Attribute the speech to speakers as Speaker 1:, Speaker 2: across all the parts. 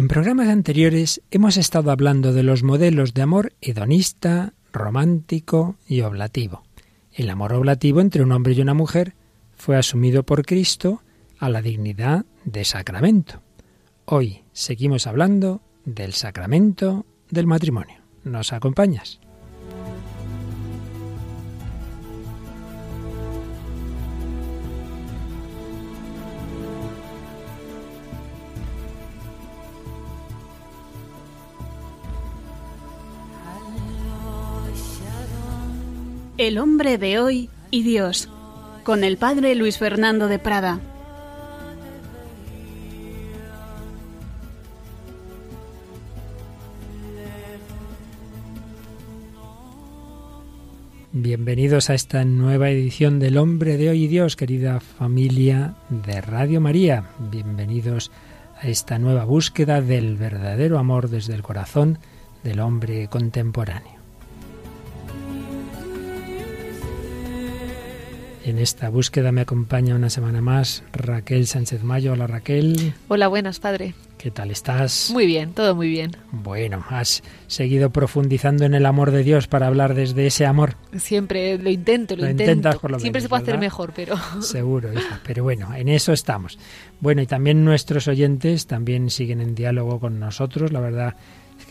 Speaker 1: En programas anteriores hemos estado hablando de los modelos de amor hedonista, romántico y oblativo. El amor oblativo entre un hombre y una mujer fue asumido por Cristo a la dignidad de sacramento. Hoy seguimos hablando del sacramento del matrimonio. ¿Nos acompañas?
Speaker 2: El hombre de hoy y Dios, con el padre Luis Fernando de Prada.
Speaker 1: Bienvenidos a esta nueva edición del Hombre de Hoy y Dios, querida familia de Radio María. Bienvenidos a esta nueva búsqueda del verdadero amor desde el corazón del hombre contemporáneo. En esta búsqueda me acompaña una semana más Raquel Sánchez Mayo. Hola Raquel.
Speaker 3: Hola, buenas, padre.
Speaker 1: ¿Qué tal estás?
Speaker 3: Muy bien, todo muy bien.
Speaker 1: Bueno, has seguido profundizando en el amor de Dios para hablar desde ese amor.
Speaker 3: Siempre lo intento, lo,
Speaker 1: Lo
Speaker 3: intento.
Speaker 1: intentas por lo
Speaker 3: Siempre
Speaker 1: menos,
Speaker 3: se puede hacer mejor, pero
Speaker 1: Seguro, hija. Pero bueno, en eso estamos. Bueno, y también nuestros oyentes también siguen en diálogo con nosotros. La verdad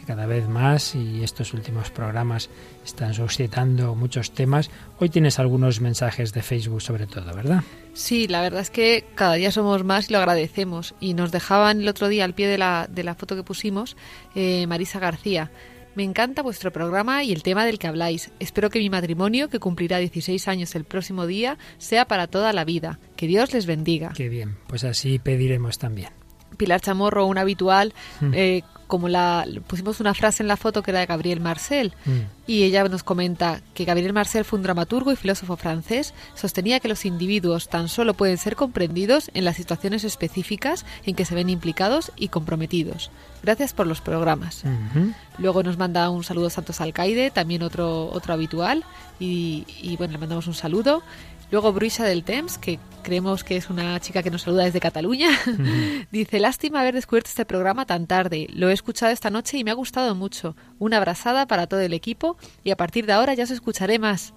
Speaker 1: cada vez más y estos últimos programas están suscitando muchos temas. Hoy tienes algunos mensajes de Facebook sobre todo, ¿verdad?
Speaker 3: sí, la verdad es que cada día somos más y lo agradecemos. Y nos dejaban el otro día al pie de la, de la foto que pusimos eh, Marisa García. Me encanta vuestro programa y el tema del que habláis. Espero que mi matrimonio, que cumplirá 16 años el próximo día, sea para toda la vida. Que Dios les bendiga.
Speaker 1: Qué bien, pues así pediremos también.
Speaker 3: Pilar Chamorro, un habitual,
Speaker 1: Mm.
Speaker 3: eh, como la pusimos una frase en la foto que era de Gabriel Marcel
Speaker 1: Mm.
Speaker 3: y ella nos comenta que Gabriel Marcel fue un dramaturgo y filósofo francés, sostenía que los individuos tan solo pueden ser comprendidos en las situaciones específicas en que se ven implicados y comprometidos. Gracias por los programas. Luego nos manda un saludo Santos Alcaide, también otro otro habitual y, y, bueno, le mandamos un saludo. Luego Bruisa del Temps, que creemos que es una chica que nos saluda desde Cataluña, dice, lástima haber descubierto este programa tan tarde. Lo he escuchado esta noche y me ha gustado mucho. Una abrazada para todo el equipo y a partir de ahora ya os escucharé más.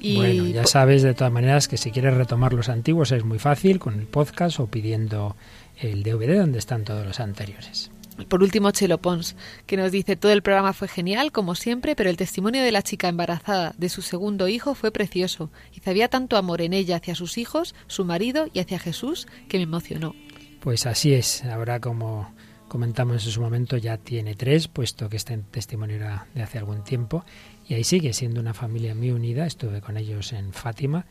Speaker 3: Y
Speaker 1: Bueno, ya sabes de todas maneras que si quieres retomar los antiguos es muy fácil con el podcast o pidiendo el DVD donde están todos los anteriores.
Speaker 3: Por último, Chelo Pons, que nos dice todo el programa fue genial, como siempre, pero el testimonio de la chica embarazada de su segundo hijo fue precioso. Y había tanto amor en ella hacia sus hijos, su marido y hacia Jesús que me emocionó.
Speaker 1: Pues así es. Ahora, como comentamos en su momento, ya tiene tres, puesto que este testimonio era de hace algún tiempo. Y ahí sigue siendo una familia muy unida. Estuve con ellos en Fátima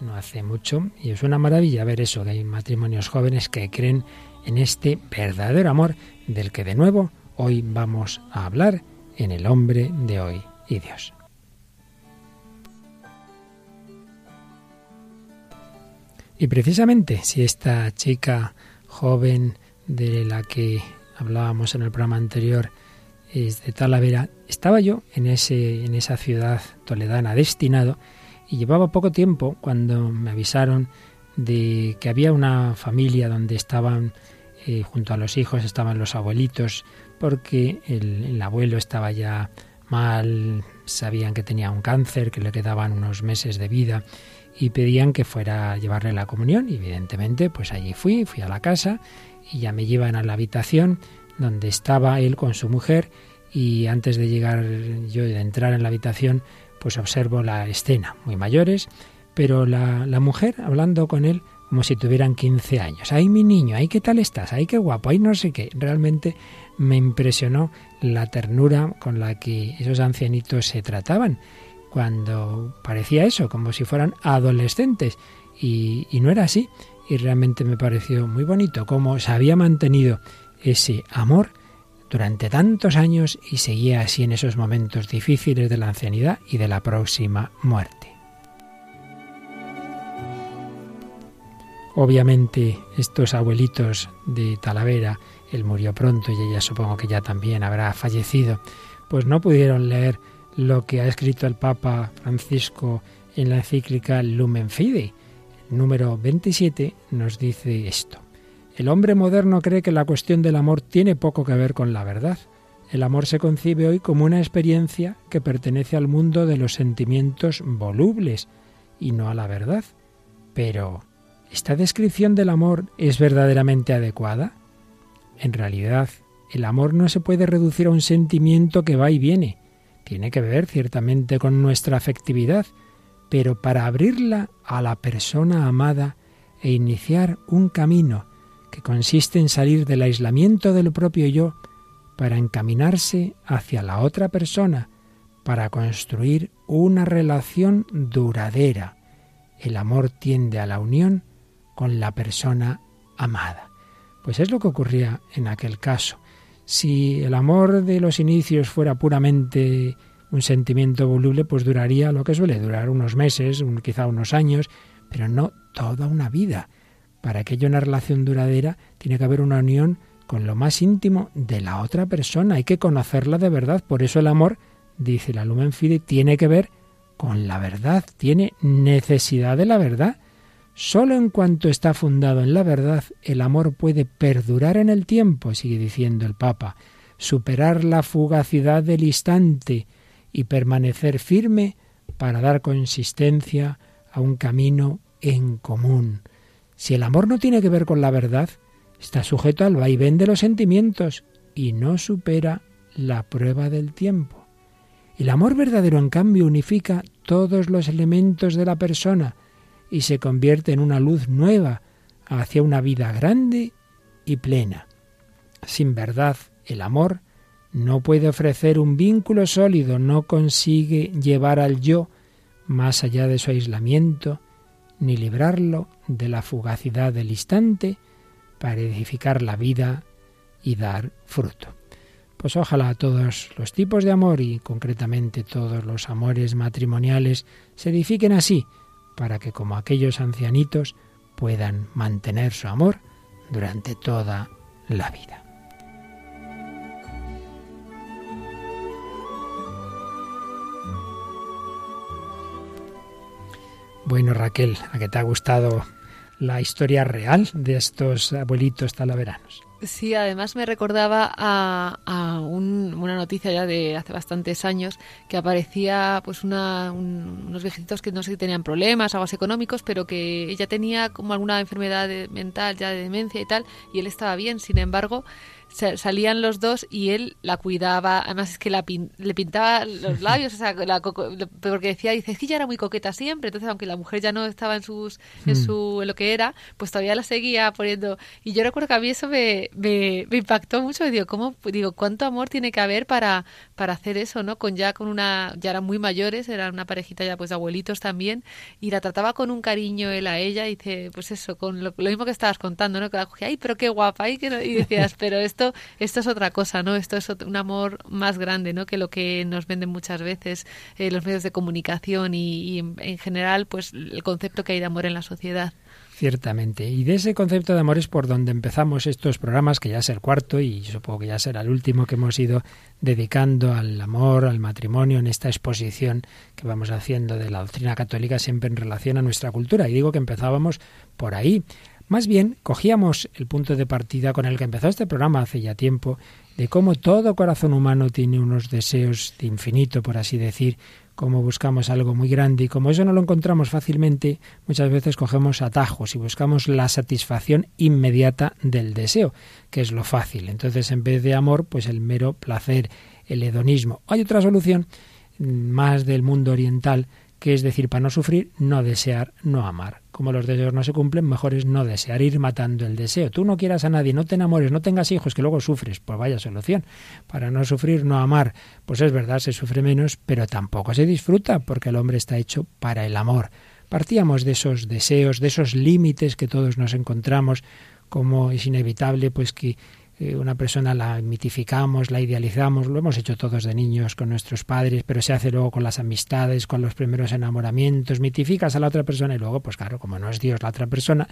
Speaker 1: no hace mucho. Y es una maravilla ver eso, que hay matrimonios jóvenes que creen en este verdadero amor del que de nuevo hoy vamos a hablar en el hombre de hoy y Dios. Y precisamente si esta chica joven de la que hablábamos en el programa anterior es de Talavera, estaba yo en, ese, en esa ciudad toledana destinado y llevaba poco tiempo cuando me avisaron de que había una familia donde estaban eh, junto a los hijos estaban los abuelitos porque el, el abuelo estaba ya mal, sabían que tenía un cáncer, que le quedaban unos meses de vida y pedían que fuera a llevarle la comunión. Evidentemente, pues allí fui, fui a la casa y ya me llevan a la habitación donde estaba él con su mujer y antes de llegar yo de entrar en la habitación, pues observo la escena, muy mayores, pero la, la mujer hablando con él como si tuvieran 15 años. ¡Ay, mi niño! ¡Ay, qué tal estás! ¡Ay, qué guapo! ¡Ay, no sé qué! Realmente me impresionó la ternura con la que esos ancianitos se trataban cuando parecía eso, como si fueran adolescentes. Y, y no era así. Y realmente me pareció muy bonito cómo se había mantenido ese amor durante tantos años y seguía así en esos momentos difíciles de la ancianidad y de la próxima muerte. Obviamente estos abuelitos de Talavera, él murió pronto y ella supongo que ya también habrá fallecido, pues no pudieron leer lo que ha escrito el Papa Francisco en la encíclica Lumen Fidei. El número 27 nos dice esto. El hombre moderno cree que la cuestión del amor tiene poco que ver con la verdad. El amor se concibe hoy como una experiencia que pertenece al mundo de los sentimientos volubles y no a la verdad. Pero, ¿esta descripción del amor es verdaderamente adecuada? En realidad, el amor no se puede reducir a un sentimiento que va y viene. Tiene que ver ciertamente con nuestra afectividad, pero para abrirla a la persona amada e iniciar un camino que consiste en salir del aislamiento del propio yo para encaminarse hacia la otra persona, para construir una relación duradera. El amor tiende a la unión con la persona amada. Pues es lo que ocurría en aquel caso. Si el amor de los inicios fuera puramente un sentimiento voluble, pues duraría lo que suele durar, unos meses, quizá unos años, pero no toda una vida. Para que haya una relación duradera tiene que haber una unión con lo más íntimo de la otra persona. Hay que conocerla de verdad. Por eso el amor, dice la Lumen Fide, tiene que ver con la verdad, tiene necesidad de la verdad. Solo en cuanto está fundado en la verdad, el amor puede perdurar en el tiempo, sigue diciendo el Papa, superar la fugacidad del instante y permanecer firme para dar consistencia a un camino en común. Si el amor no tiene que ver con la verdad, está sujeto al vaivén de los sentimientos y no supera la prueba del tiempo. El amor verdadero, en cambio, unifica todos los elementos de la persona, y se convierte en una luz nueva hacia una vida grande y plena. Sin verdad, el amor no puede ofrecer un vínculo sólido, no consigue llevar al yo más allá de su aislamiento, ni librarlo de la fugacidad del instante para edificar la vida y dar fruto. Pues ojalá todos los tipos de amor y concretamente todos los amores matrimoniales se edifiquen así, para que como aquellos ancianitos puedan mantener su amor durante toda la vida. Bueno, Raquel, ¿a qué te ha gustado la historia real de estos abuelitos talaveranos?
Speaker 3: Sí, además me recordaba a, una noticia ya de hace bastantes años que aparecía pues una, unos viejitos que no sé si tenían problemas, aguas económicos, pero que ella tenía como alguna enfermedad mental ya de demencia y tal, y él estaba bien. Sin embargo, salían los dos y él la cuidaba, además es que la le pintaba los labios, o sea, porque decía, dice, es que ella era muy coqueta siempre, entonces aunque la mujer ya no estaba en sus en hmm. su en lo que era, pues todavía la seguía poniendo y yo recuerdo que a mí eso me, me, impactó mucho y digo, ¿cómo digo, cuánto amor tiene que haber para para hacer eso, ¿no? Con ya con una ya eran muy mayores, eran una parejita ya pues de abuelitos también y la trataba con un cariño él a ella y dice, pues eso, con lo, mismo que estabas contando, ¿no? Que la cogía, ay, pero qué guapa, y, que y decías, pero esto esto, es otra cosa, ¿no? Esto es un amor más grande, ¿no? Que lo que nos venden muchas veces eh, los medios de comunicación y, en general, pues el concepto que hay de amor en la sociedad.
Speaker 1: Ciertamente. Y de ese concepto de amor es por donde empezamos estos programas, que ya es el cuarto y supongo que ya será el último que hemos ido dedicando al amor, al matrimonio, en esta exposición que vamos haciendo de la doctrina católica siempre en relación a nuestra cultura. Y digo que empezábamos por ahí. Más bien, cogíamos el punto de partida con el que empezó este programa hace ya tiempo, de cómo todo corazón humano tiene unos deseos de infinito, por así decir, cómo buscamos algo muy grande y como eso no lo encontramos fácilmente, muchas veces cogemos atajos y buscamos la satisfacción inmediata del deseo, que es lo fácil. Entonces, en vez de amor, pues el mero placer, el hedonismo. Hay otra solución mm, más del mundo oriental, que es decir, para no sufrir, no desear, no amar como los deseos no se cumplen, mejor es no desear, ir matando el deseo. Tú no quieras a nadie, no te enamores, no tengas hijos, que luego sufres. Pues vaya solución. Para no sufrir, no amar. Pues es verdad, se sufre menos, pero tampoco se disfruta, porque el hombre está hecho para el amor. Partíamos de esos deseos, de esos límites que todos nos encontramos, como es inevitable, pues que eh, una persona la mitificamos, la idealizamos, lo hemos hecho todos de niños con nuestros padres, pero se hace luego con las amistades, con los primeros enamoramientos, mitificas a la otra persona y luego, pues claro, como no es Dios la otra persona,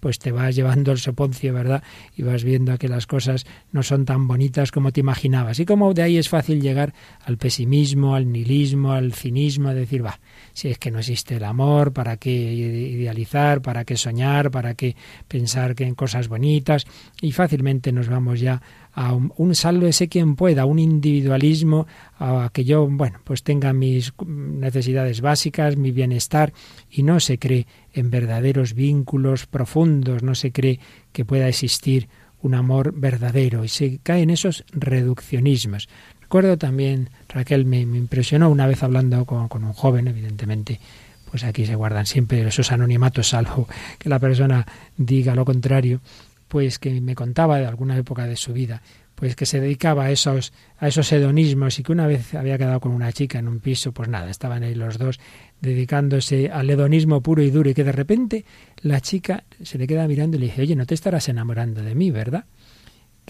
Speaker 1: pues te vas llevando el soponcio, ¿verdad? Y vas viendo que las cosas no son tan bonitas como te imaginabas. Y como de ahí es fácil llegar al pesimismo, al nihilismo, al cinismo, a decir, va, si es que no existe el amor, ¿para qué idealizar? ¿Para qué soñar? ¿Para qué pensar que en cosas bonitas? Y fácilmente nos vamos ya a un, un ese quien pueda, un individualismo, a que yo, bueno, pues tenga mis necesidades básicas, mi bienestar, y no se cree en verdaderos vínculos profundos, no se cree que pueda existir un amor verdadero, y se cae en esos reduccionismos. También, Raquel, me, impresionó una vez hablando con, con un joven, evidentemente, pues aquí se guardan siempre esos anonimatos, salvo que la persona diga lo contrario, pues que me contaba de alguna época de su vida, pues que se dedicaba a esos, a esos hedonismos y que una vez había quedado con una chica en un piso, pues nada, estaban ahí los dos dedicándose al hedonismo puro y duro y que de repente la chica se le queda mirando y le dice, oye, no te estarás enamorando de mí, ¿verdad?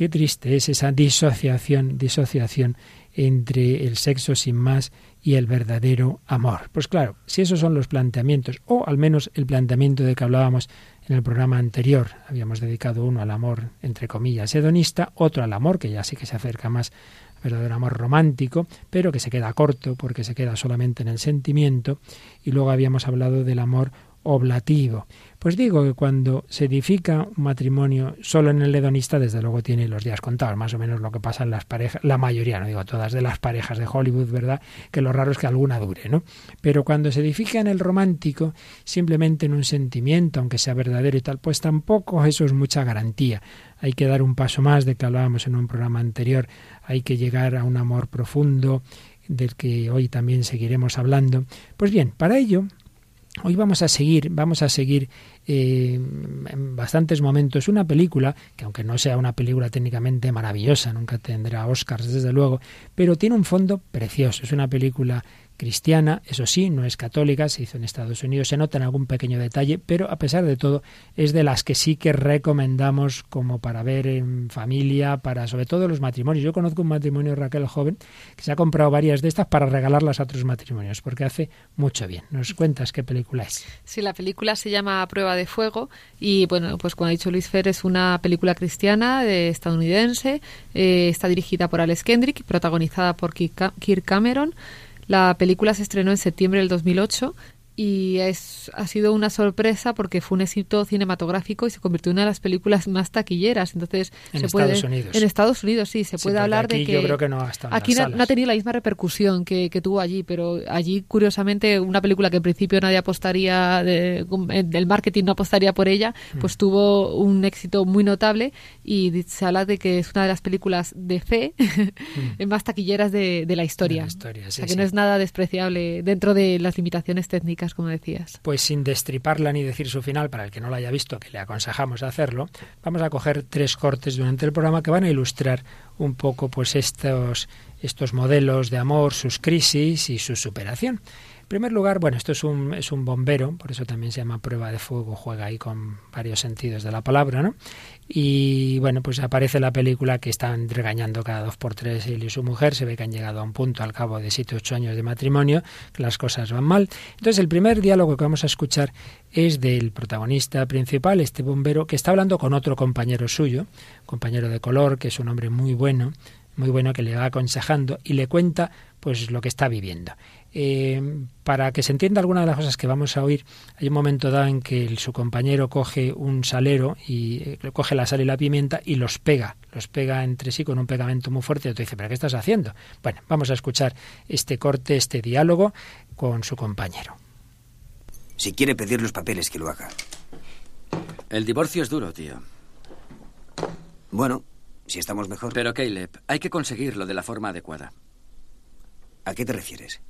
Speaker 1: Qué triste es esa disociación, disociación entre el sexo sin más y el verdadero amor. Pues claro, si esos son los planteamientos, o al menos el planteamiento de que hablábamos en el programa anterior, habíamos dedicado uno al amor, entre comillas, hedonista, otro al amor, que ya sí que se acerca más al verdadero amor romántico, pero que se queda corto porque se queda solamente en el sentimiento, y luego habíamos hablado del amor oblativo. Pues digo que cuando se edifica un matrimonio solo en el hedonista, desde luego tiene los días contados, más o menos lo que pasa en las parejas, la mayoría, no digo todas, de las parejas de Hollywood, ¿verdad? Que lo raro es que alguna dure, ¿no? Pero cuando se edifica en el romántico, simplemente en un sentimiento, aunque sea verdadero y tal, pues tampoco eso es mucha garantía. Hay que dar un paso más de que hablábamos en un programa anterior, hay que llegar a un amor profundo, del que hoy también seguiremos hablando. Pues bien, para ello Hoy vamos a seguir, vamos a seguir eh, en bastantes momentos una película que aunque no sea una película técnicamente maravillosa, nunca tendrá Oscars desde luego, pero tiene un fondo precioso. Es una película cristiana, eso sí, no es católica, se hizo en Estados Unidos, se nota en algún pequeño detalle, pero a pesar de todo es de las que sí que recomendamos como para ver en familia, para sobre todo los matrimonios. Yo conozco un matrimonio Raquel joven que se ha comprado varias de estas para regalarlas a otros matrimonios, porque hace mucho bien. ¿Nos cuentas qué película es?
Speaker 3: Sí, la película se llama Prueba de Fuego y bueno, pues como ha dicho Luis Fer, es una película cristiana de estadounidense, eh, está dirigida por Alex Kendrick y protagonizada por Kirk Cameron. La película se estrenó en septiembre del 2008 y es, ha sido una sorpresa porque fue un éxito cinematográfico y se convirtió en una de las películas más taquilleras. Entonces,
Speaker 1: en
Speaker 3: se
Speaker 1: Estados
Speaker 3: puede,
Speaker 1: Unidos.
Speaker 3: En Estados Unidos, sí, se puede hablar
Speaker 1: de
Speaker 3: que.
Speaker 1: Yo creo que no ha
Speaker 3: aquí no, no, ha tenido la misma repercusión que, que, tuvo allí, pero allí, curiosamente, una película que en principio nadie apostaría, de, del marketing no apostaría por ella, mm. pues tuvo un éxito muy notable y se habla de que es una de las películas de fe mm. más taquilleras de, de la historia.
Speaker 1: De la historia sí,
Speaker 3: o sea, que
Speaker 1: sí.
Speaker 3: no es nada despreciable dentro de las limitaciones técnicas, como decías.
Speaker 1: Pues sin destriparla ni decir su final, para el que no la haya visto, que le aconsejamos hacerlo, vamos a coger tres cortes durante el programa que van a ilustrar un poco pues estos, estos modelos de amor, sus crisis y su superación. Primer lugar, bueno, esto es un, es un bombero, por eso también se llama prueba de fuego, juega ahí con varios sentidos de la palabra, ¿no? Y bueno, pues aparece la película que están regañando cada dos por tres él y su mujer, se ve que han llegado a un punto al cabo de siete ocho años de matrimonio, que las cosas van mal. Entonces el primer diálogo que vamos a escuchar es del protagonista principal, este bombero, que está hablando con otro compañero suyo, compañero de color, que es un hombre muy bueno, muy bueno que le va aconsejando y le cuenta pues lo que está viviendo. Eh, para que se entienda alguna de las cosas que vamos a oír, hay un momento dado en que el, su compañero coge un salero y eh, coge la sal y la pimienta y los pega, los pega entre sí con un pegamento muy fuerte y otro dice, ¿pero qué estás haciendo? Bueno, vamos a escuchar este corte, este diálogo con su compañero.
Speaker 4: Si quiere pedir los papeles, que lo haga.
Speaker 5: El divorcio es duro, tío.
Speaker 4: Bueno, si estamos mejor.
Speaker 5: Pero, Caleb, hay que conseguirlo de la forma adecuada.
Speaker 4: ¿A qué te refieres?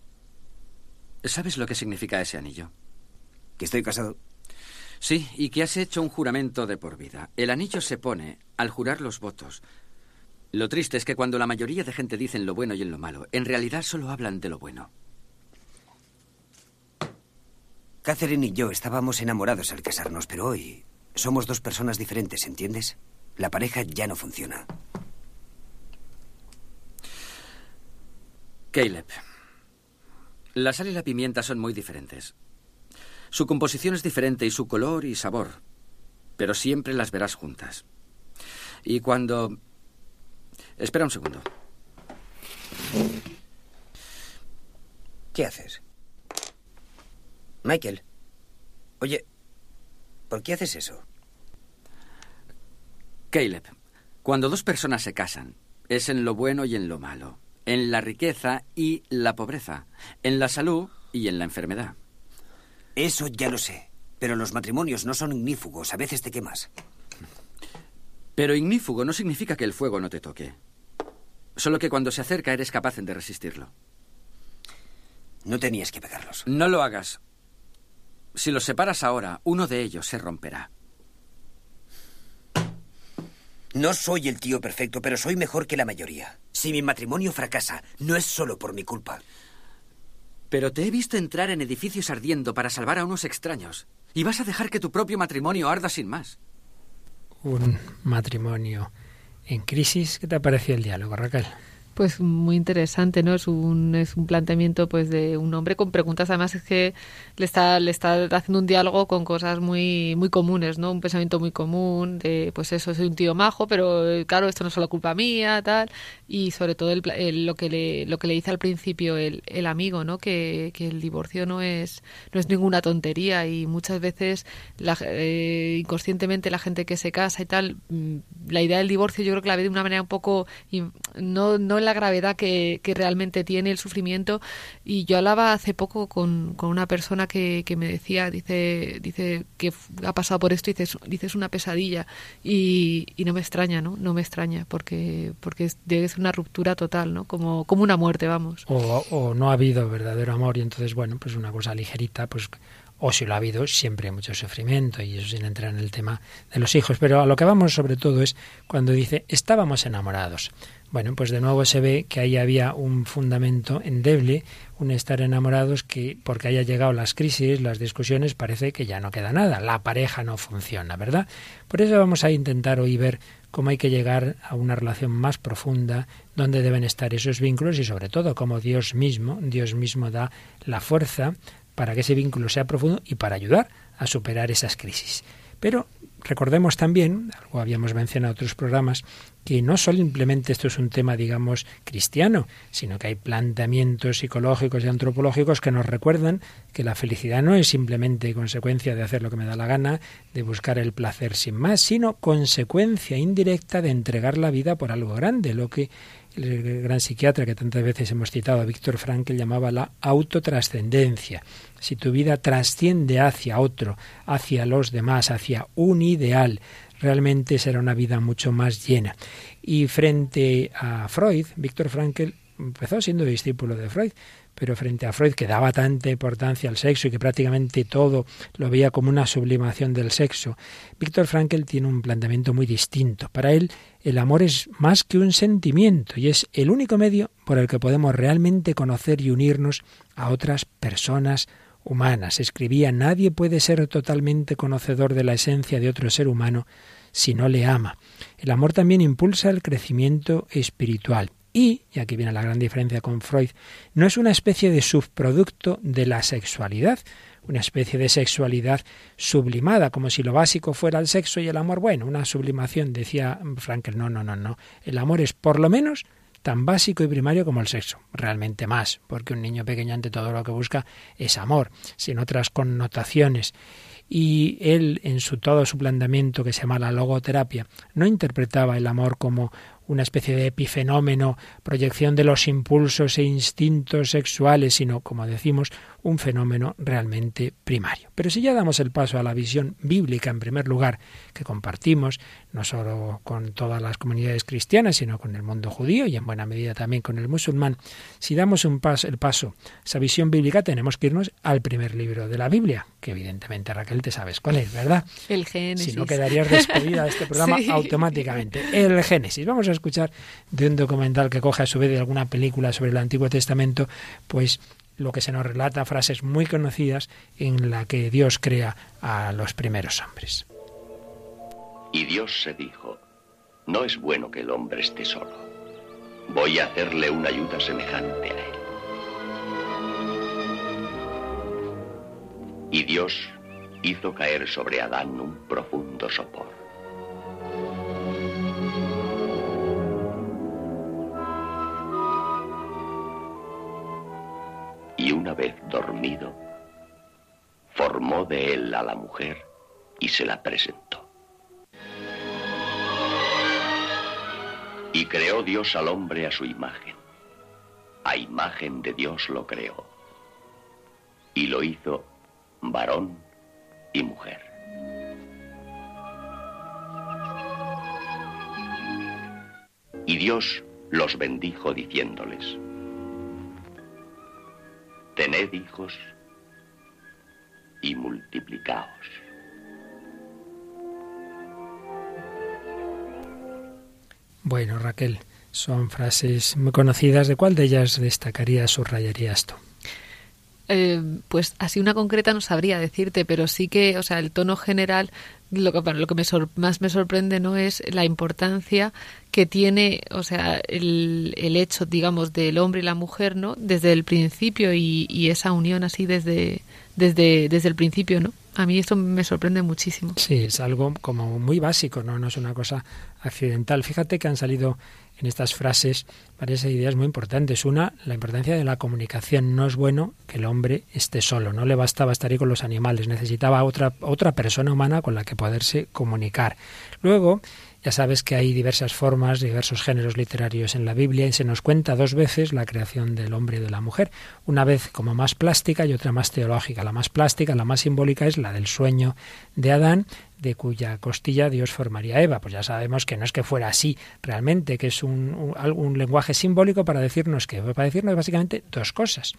Speaker 5: ¿Sabes lo que significa ese anillo?
Speaker 4: Que estoy casado.
Speaker 5: Sí, y que has hecho un juramento de por vida. El anillo se pone al jurar los votos. Lo triste es que cuando la mayoría de gente dicen lo bueno y en lo malo, en realidad solo hablan de lo bueno.
Speaker 4: Catherine y yo estábamos enamorados al casarnos, pero hoy somos dos personas diferentes, ¿entiendes? La pareja ya no funciona.
Speaker 5: Caleb la sal y la pimienta son muy diferentes. Su composición es diferente y su color y sabor, pero siempre las verás juntas. Y cuando... Espera un segundo.
Speaker 4: ¿Qué haces? Michael. Oye, ¿por qué haces eso?
Speaker 5: Caleb, cuando dos personas se casan, es en lo bueno y en lo malo, en la riqueza y la pobreza, en la salud y en la enfermedad.
Speaker 4: Eso ya lo sé, pero los matrimonios no son ignífugos, a veces te quemas.
Speaker 5: Pero ignífugo no significa que el fuego no te toque. Solo que cuando se acerca eres capaz de resistirlo.
Speaker 4: No tenías que pegarlos.
Speaker 5: No lo hagas. Si los separas ahora, uno de ellos se romperá.
Speaker 4: No soy el tío perfecto, pero soy mejor que la mayoría. Si mi matrimonio fracasa, no es solo por mi culpa.
Speaker 5: Pero te he visto entrar en edificios ardiendo para salvar a unos extraños. Y vas a dejar que tu propio matrimonio arda sin más.
Speaker 1: Un matrimonio en crisis. ¿Qué te ha parecido el diálogo, Raquel?
Speaker 3: Pues muy interesante, ¿no? Es un, es un planteamiento pues de un hombre con preguntas, además es que le está, le está haciendo un diálogo con cosas muy, muy comunes, ¿no? Un pensamiento muy común de, pues eso, soy un tío majo, pero claro, esto no es solo culpa mía, tal, y sobre todo el, lo, que le, lo que le dice al principio el, el amigo, ¿no? Que, que, el divorcio no es, no es ninguna tontería y muchas veces la, eh, inconscientemente la gente que se casa y tal, mm, la idea del divorcio yo creo que la ve de una manera un poco, no, no en la gravedad que, realmente tiene el sufrimiento. Y yo hablaba hace poco con, una persona que, me decía, dice, dice que ha pasado por esto y dice, es una pesadilla. Y, no me extraña, ¿no? No me extraña, porque, porque ser una ruptura total, ¿no? Como, como una muerte, vamos.
Speaker 1: O, o no ha habido verdadero amor y entonces, bueno, pues una cosa ligerita, pues o si lo ha habido, siempre hay mucho sufrimiento, y eso sin entrar en el tema de los hijos. Pero a lo que vamos sobre todo es cuando dice, estábamos enamorados. Bueno, pues de nuevo se ve que ahí había un fundamento endeble, un estar enamorados que porque haya llegado las crisis, las discusiones, parece que ya no queda nada, la pareja no funciona, ¿verdad? Por eso vamos a intentar hoy ver cómo hay que llegar a una relación más profunda, dónde deben estar esos vínculos y sobre todo cómo Dios mismo, Dios mismo da la fuerza para que ese vínculo sea profundo y para ayudar a superar esas crisis. Pero recordemos también, algo habíamos mencionado en otros programas, que no simplemente esto es un tema, digamos, cristiano, sino que hay planteamientos psicológicos y antropológicos que nos recuerdan que la felicidad no es simplemente consecuencia de hacer lo que me da la gana, de buscar el placer sin más, sino consecuencia indirecta de entregar la vida por algo grande, lo que el gran psiquiatra que tantas veces hemos citado, Víctor Frankl, llamaba la autotrascendencia. Si tu vida trasciende hacia otro, hacia los demás, hacia un ideal, realmente será una vida mucho más llena. Y frente a Freud, Víctor Frankl empezó siendo discípulo de Freud, pero frente a Freud, que daba tanta importancia al sexo y que prácticamente todo lo veía como una sublimación del sexo, Víctor Frankl tiene un planteamiento muy distinto. Para él, el amor es más que un sentimiento y es el único medio por el que podemos realmente conocer y unirnos a otras personas humanas. Escribía, nadie puede ser totalmente conocedor de la esencia de otro ser humano si no le ama. El amor también impulsa el crecimiento espiritual. Y, y aquí viene la gran diferencia con Freud, no es una especie de subproducto de la sexualidad, una especie de sexualidad sublimada, como si lo básico fuera el sexo y el amor. Bueno, una sublimación, decía Frankel. No, no, no, no. El amor es por lo menos tan básico y primario como el sexo, realmente más, porque un niño pequeño ante todo lo que busca es amor, sin otras connotaciones. Y él, en su todo su planteamiento que se llama la logoterapia, no interpretaba el amor como una especie de epifenómeno, proyección de los impulsos e instintos sexuales, sino, como decimos, un fenómeno realmente primario. Pero si ya damos el paso a la visión bíblica, en primer lugar, que compartimos, no solo con todas las comunidades cristianas, sino con el mundo judío y en buena medida también con el musulmán, si damos un paso, el paso, esa visión bíblica, tenemos que irnos al primer libro de la Biblia, que evidentemente Raquel te sabes cuál es, ¿verdad?
Speaker 3: El Génesis.
Speaker 1: Si no quedarías despedida de este programa automáticamente. El Génesis. Vamos a escuchar de un documental que coge a su vez de alguna película sobre el Antiguo Testamento, pues lo que se nos relata, frases muy conocidas en la que Dios crea a los primeros hombres.
Speaker 6: Y Dios se dijo, no es bueno que el hombre esté solo. Voy a hacerle una ayuda semejante a él. Y Dios hizo caer sobre Adán un profundo sopor. Una vez dormido, formó de él a la mujer y se la presentó. Y creó Dios al hombre a su imagen. A imagen de Dios lo creó. Y lo hizo varón y mujer. Y Dios los bendijo diciéndoles, Tened hijos y multiplicaos.
Speaker 1: Bueno, Raquel, son frases muy conocidas. ¿De cuál de ellas destacarías, subrayarías tú?
Speaker 3: Eh, pues así una concreta no sabría decirte, pero sí que, o sea, el tono general, lo que, lo que me más me sorprende no es la importancia que tiene, o sea, el, el, hecho, digamos, del hombre y la mujer, ¿no? Desde el principio y, y esa unión así desde, desde, desde el principio, ¿no? A mí esto me sorprende muchísimo.
Speaker 1: Sí, es algo como muy básico, ¿no? No es una cosa accidental. Fíjate que han salido en estas frases varias ideas muy importantes. Una, la importancia de la comunicación. No es bueno que el hombre esté solo, no le bastaba estar ahí con los animales, necesitaba otra, otra persona humana con la que poderse comunicar. Luego, ya sabes que hay diversas formas, diversos géneros literarios en la Biblia y se nos cuenta dos veces la creación del hombre y de la mujer. Una vez como más plástica y otra más teológica. La más plástica, la más simbólica es la del sueño de Adán, de cuya costilla Dios formaría Eva. Pues ya sabemos que no es que fuera así realmente, que es un, un, lenguaje simbólico para decirnos que, para decirnos básicamente dos cosas.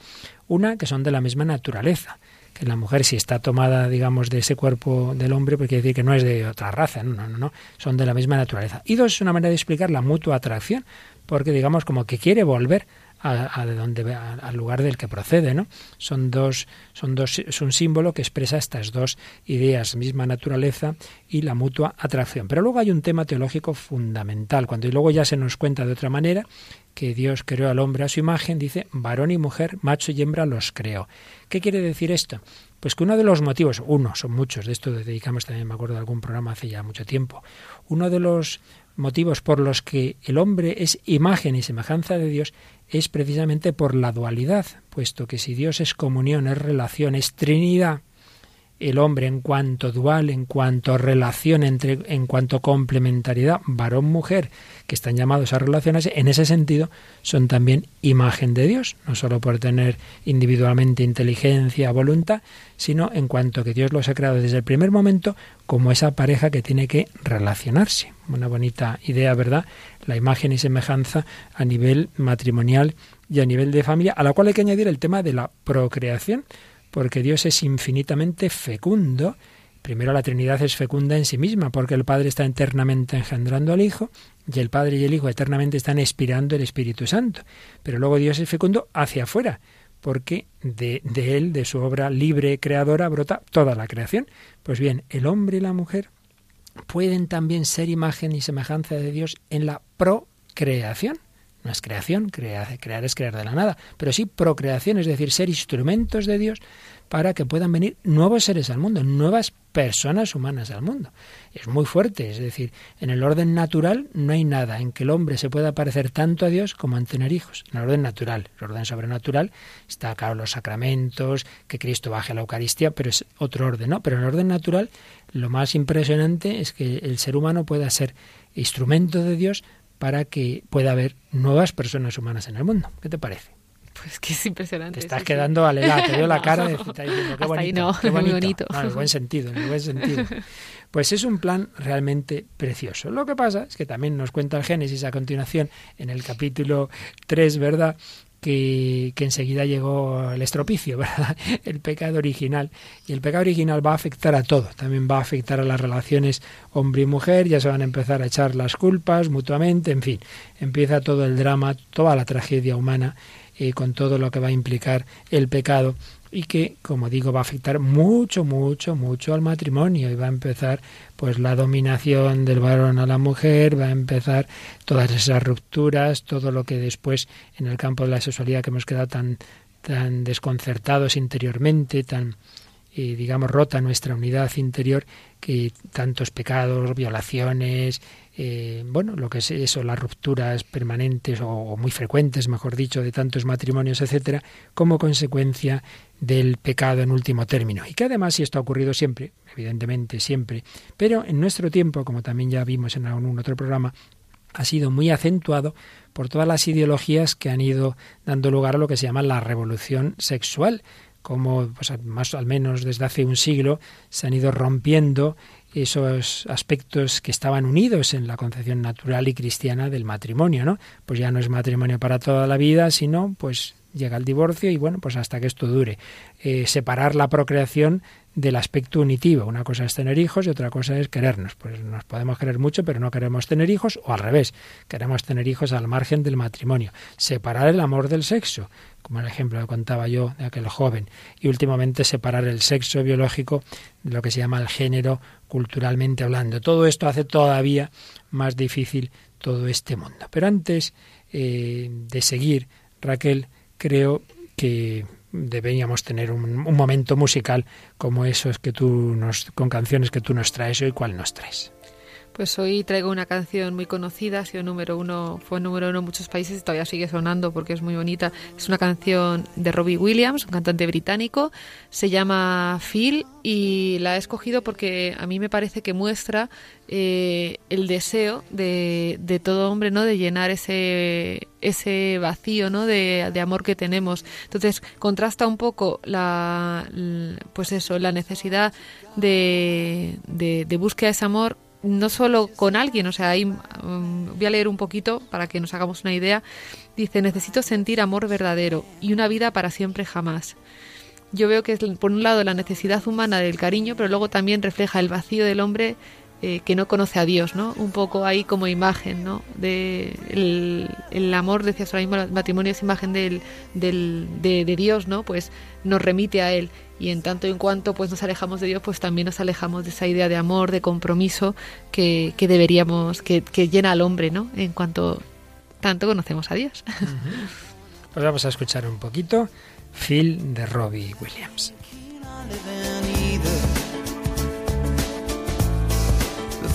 Speaker 1: Una, que son de la misma naturaleza que la mujer si está tomada, digamos, de ese cuerpo del hombre, pues quiere decir que no es de otra raza, no, no, no, son de la misma naturaleza. Y dos, es una manera de explicar la mutua atracción, porque digamos como que quiere volver a, de donde al lugar del que procede, ¿no? Son dos, son dos, es un símbolo que expresa estas dos ideas, misma naturaleza y la mutua atracción. Pero luego hay un tema teológico fundamental, cuando y luego ya se nos cuenta de otra manera que Dios creó al hombre a su imagen, dice varón y mujer, macho y hembra los creó. ¿Qué quiere decir esto? Pues que uno de los motivos, uno, son muchos, de esto dedicamos también, me acuerdo de algún programa hace ya mucho tiempo, uno de los motivos por los que el hombre es imagen y semejanza de Dios es precisamente por la dualidad, puesto que si Dios es comunión, es relación, es Trinidad, el hombre en cuanto dual, en cuanto relación, entre, en cuanto complementariedad, varón-mujer, que están llamados a relacionarse, en ese sentido son también imagen de Dios, no solo por tener individualmente inteligencia, voluntad, sino en cuanto que Dios los ha creado desde el primer momento como esa pareja que tiene que relacionarse. Una bonita idea, ¿verdad? La imagen y semejanza a nivel matrimonial y a nivel de familia, a la cual hay que añadir el tema de la procreación porque Dios es infinitamente fecundo. Primero la Trinidad es fecunda en sí misma, porque el Padre está eternamente engendrando al Hijo, y el Padre y el Hijo eternamente están expirando el Espíritu Santo. Pero luego Dios es fecundo hacia afuera, porque de, de Él, de su obra libre creadora, brota toda la creación. Pues bien, el hombre y la mujer pueden también ser imagen y semejanza de Dios en la procreación. No es creación, crear, es crear de la nada, pero sí procreación, es decir, ser instrumentos de Dios para que puedan venir nuevos seres al mundo, nuevas personas humanas al mundo. Es muy fuerte, es decir, en el orden natural no hay nada en que el hombre se pueda parecer tanto a Dios como en tener hijos. En el orden natural, el orden sobrenatural está claro los sacramentos, que Cristo baje a la Eucaristía, pero es otro orden, ¿no? Pero en el orden natural lo más impresionante es que el ser humano pueda ser instrumento de Dios para que pueda haber nuevas personas humanas en el mundo. ¿Qué te parece?
Speaker 3: Pues que es impresionante.
Speaker 1: Te estás quedando alela, te veo la cara de está diciendo, qué bonito,
Speaker 3: qué bonito. Muy bonito.
Speaker 1: en el buen sentido, en el buen sentido. Pues es un plan realmente precioso. Lo que pasa es que también nos cuenta el Génesis a continuación, en el capítulo 3, ¿verdad? Que, enseguida llegó el estropicio, ¿verdad? el pecado original. Y el pecado original va a afectar a todo, también va a afectar a las relaciones hombre y mujer, ya se van a empezar a echar las culpas mutuamente, en fin, empieza todo el drama, toda la tragedia humana eh, con todo lo que va a implicar el pecado y que, como digo, va a afectar mucho, mucho, mucho al matrimonio y va a empezar pues la dominación del varón a la mujer, va a empezar todas esas rupturas, todo lo que después en el campo de la sexualidad que hemos quedado tan tan desconcertados interiormente, tan eh, digamos, rota nuestra unidad interior, que tantos pecados, violaciones, eh, bueno, lo que es eso, las rupturas permanentes o, muy frecuentes, mejor dicho, de tantos matrimonios, etcétera, como consecuencia del pecado en último término. Y que además, si esto ha ocurrido siempre, evidentemente siempre, pero en nuestro tiempo, como también ya vimos en algún otro programa, ha sido muy acentuado por todas las ideologías que han ido dando lugar a lo que se llama la revolución sexual, como pues, más al menos desde hace un siglo se han ido rompiendo esos aspectos que estaban unidos en la concepción natural y cristiana del matrimonio, ¿no? Pues ya no es matrimonio para toda la vida, sino pues llega el divorcio y bueno, pues hasta que esto dure. Eh, separar la procreación del aspecto unitivo. Una cosa es tener hijos y otra cosa es querernos. Pues nos podemos querer mucho, pero no queremos tener hijos, o al revés, queremos tener hijos al margen del matrimonio. Separar el amor del sexo, como el ejemplo que contaba yo de aquel joven. Y últimamente separar el sexo biológico de lo que se llama el género culturalmente hablando. Todo esto hace todavía más difícil todo este mundo. Pero antes eh, de seguir, Raquel, creo que deberíamos tener un, momento musical como esos que tú nos, con canciones que tú nos traes hoy, ¿cuál nos traes?
Speaker 3: Pues hoy traigo una canción muy conocida, ha sido número uno, fue número uno en muchos países y todavía sigue sonando porque es muy bonita. Es una canción de Robbie Williams, un cantante británico. Se llama Phil y la he escogido porque a mí me parece que muestra eh, el deseo de, de, todo hombre, ¿no? De llenar ese, ese vacío, ¿no? De, de, amor que tenemos. Entonces contrasta un poco la, pues eso, la necesidad de, de, de búsqueda de ese amor no solo con alguien, o sea, ahí, um, voy a leer un poquito para que nos hagamos una idea. Dice, necesito sentir amor verdadero y una vida para siempre jamás. Yo veo que es, por un lado, la necesidad humana del cariño, pero luego también refleja el vacío del hombre eh, que no conoce a Dios, ¿no? Un poco ahí como imagen, ¿no? De el, amor, decías ahora mismo, el matrimonio es imagen del, del, de, de Dios, ¿no? Pues nos remite a Él y en tanto en cuanto pues nos alejamos de Dios, pues también nos alejamos de esa idea de amor, de compromiso que, que deberíamos, que, que, llena al hombre, ¿no? En cuanto tanto conocemos a Dios.
Speaker 1: Pues vamos a escuchar un poquito Phil de Robbie Williams.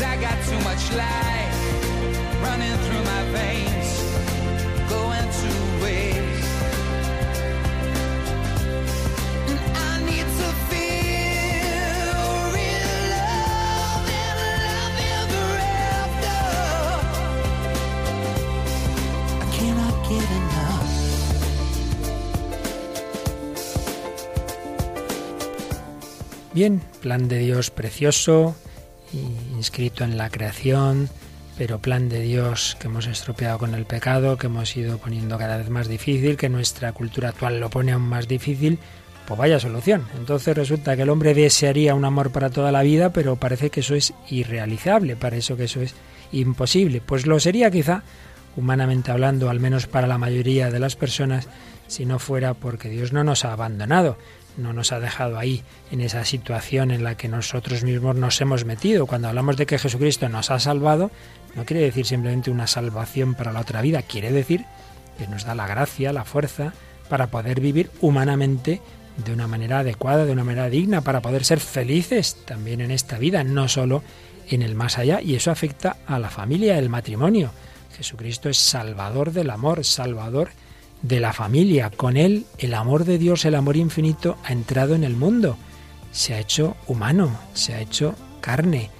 Speaker 1: Cause I got too much life running through my veins, going to waste. And I need to feel real love and love ever after. I cannot get enough. Bien, plan de Dios precioso, inscrito en la creación, pero plan de Dios que hemos estropeado con el pecado, que hemos ido poniendo cada vez más difícil, que nuestra cultura actual lo pone aún más difícil, pues vaya solución. Entonces resulta que el hombre desearía un amor para toda la vida, pero parece que eso es irrealizable, para eso que eso es imposible. Pues lo sería quizá, humanamente hablando, al menos para la mayoría de las personas, si no fuera porque Dios no nos ha abandonado no nos ha dejado ahí en esa situación en la que nosotros mismos nos hemos metido. Cuando hablamos de que Jesucristo nos ha salvado, no quiere decir simplemente una salvación para la otra vida, quiere decir que nos da la gracia, la fuerza para poder vivir humanamente de una manera adecuada, de una manera digna, para poder ser felices también en esta vida, no solo en el más allá. Y eso afecta a la familia, el matrimonio. Jesucristo es salvador del amor, salvador de la familia. Con él el amor de Dios, el amor infinito, ha entrado en el mundo. Se ha hecho humano, se ha hecho carne.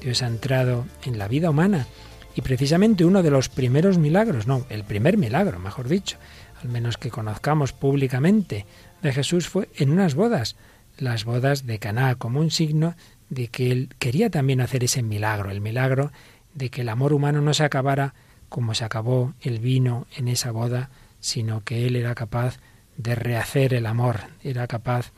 Speaker 1: Dios ha entrado en la vida humana. Y precisamente uno de los primeros milagros, no, el primer milagro, mejor dicho, al menos que conozcamos públicamente, de Jesús fue en unas bodas, las bodas de Caná, como un signo de que él quería también hacer ese milagro, el milagro de que el amor humano no se acabara como se acabó el vino en esa boda, sino que Él era capaz de rehacer el amor, era capaz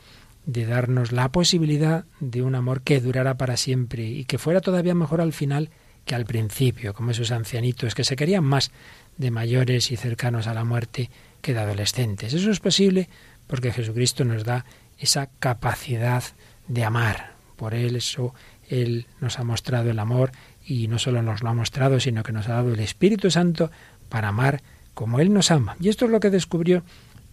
Speaker 1: de darnos la posibilidad de un amor que durara para siempre y que fuera todavía mejor al final que al principio, como esos ancianitos que se querían más de mayores y cercanos a la muerte que de adolescentes. Eso es posible porque Jesucristo nos da esa capacidad de amar. Por Él eso Él nos ha mostrado el amor y no solo nos lo ha mostrado, sino que nos ha dado el Espíritu Santo para amar como Él nos ama. Y esto es lo que descubrió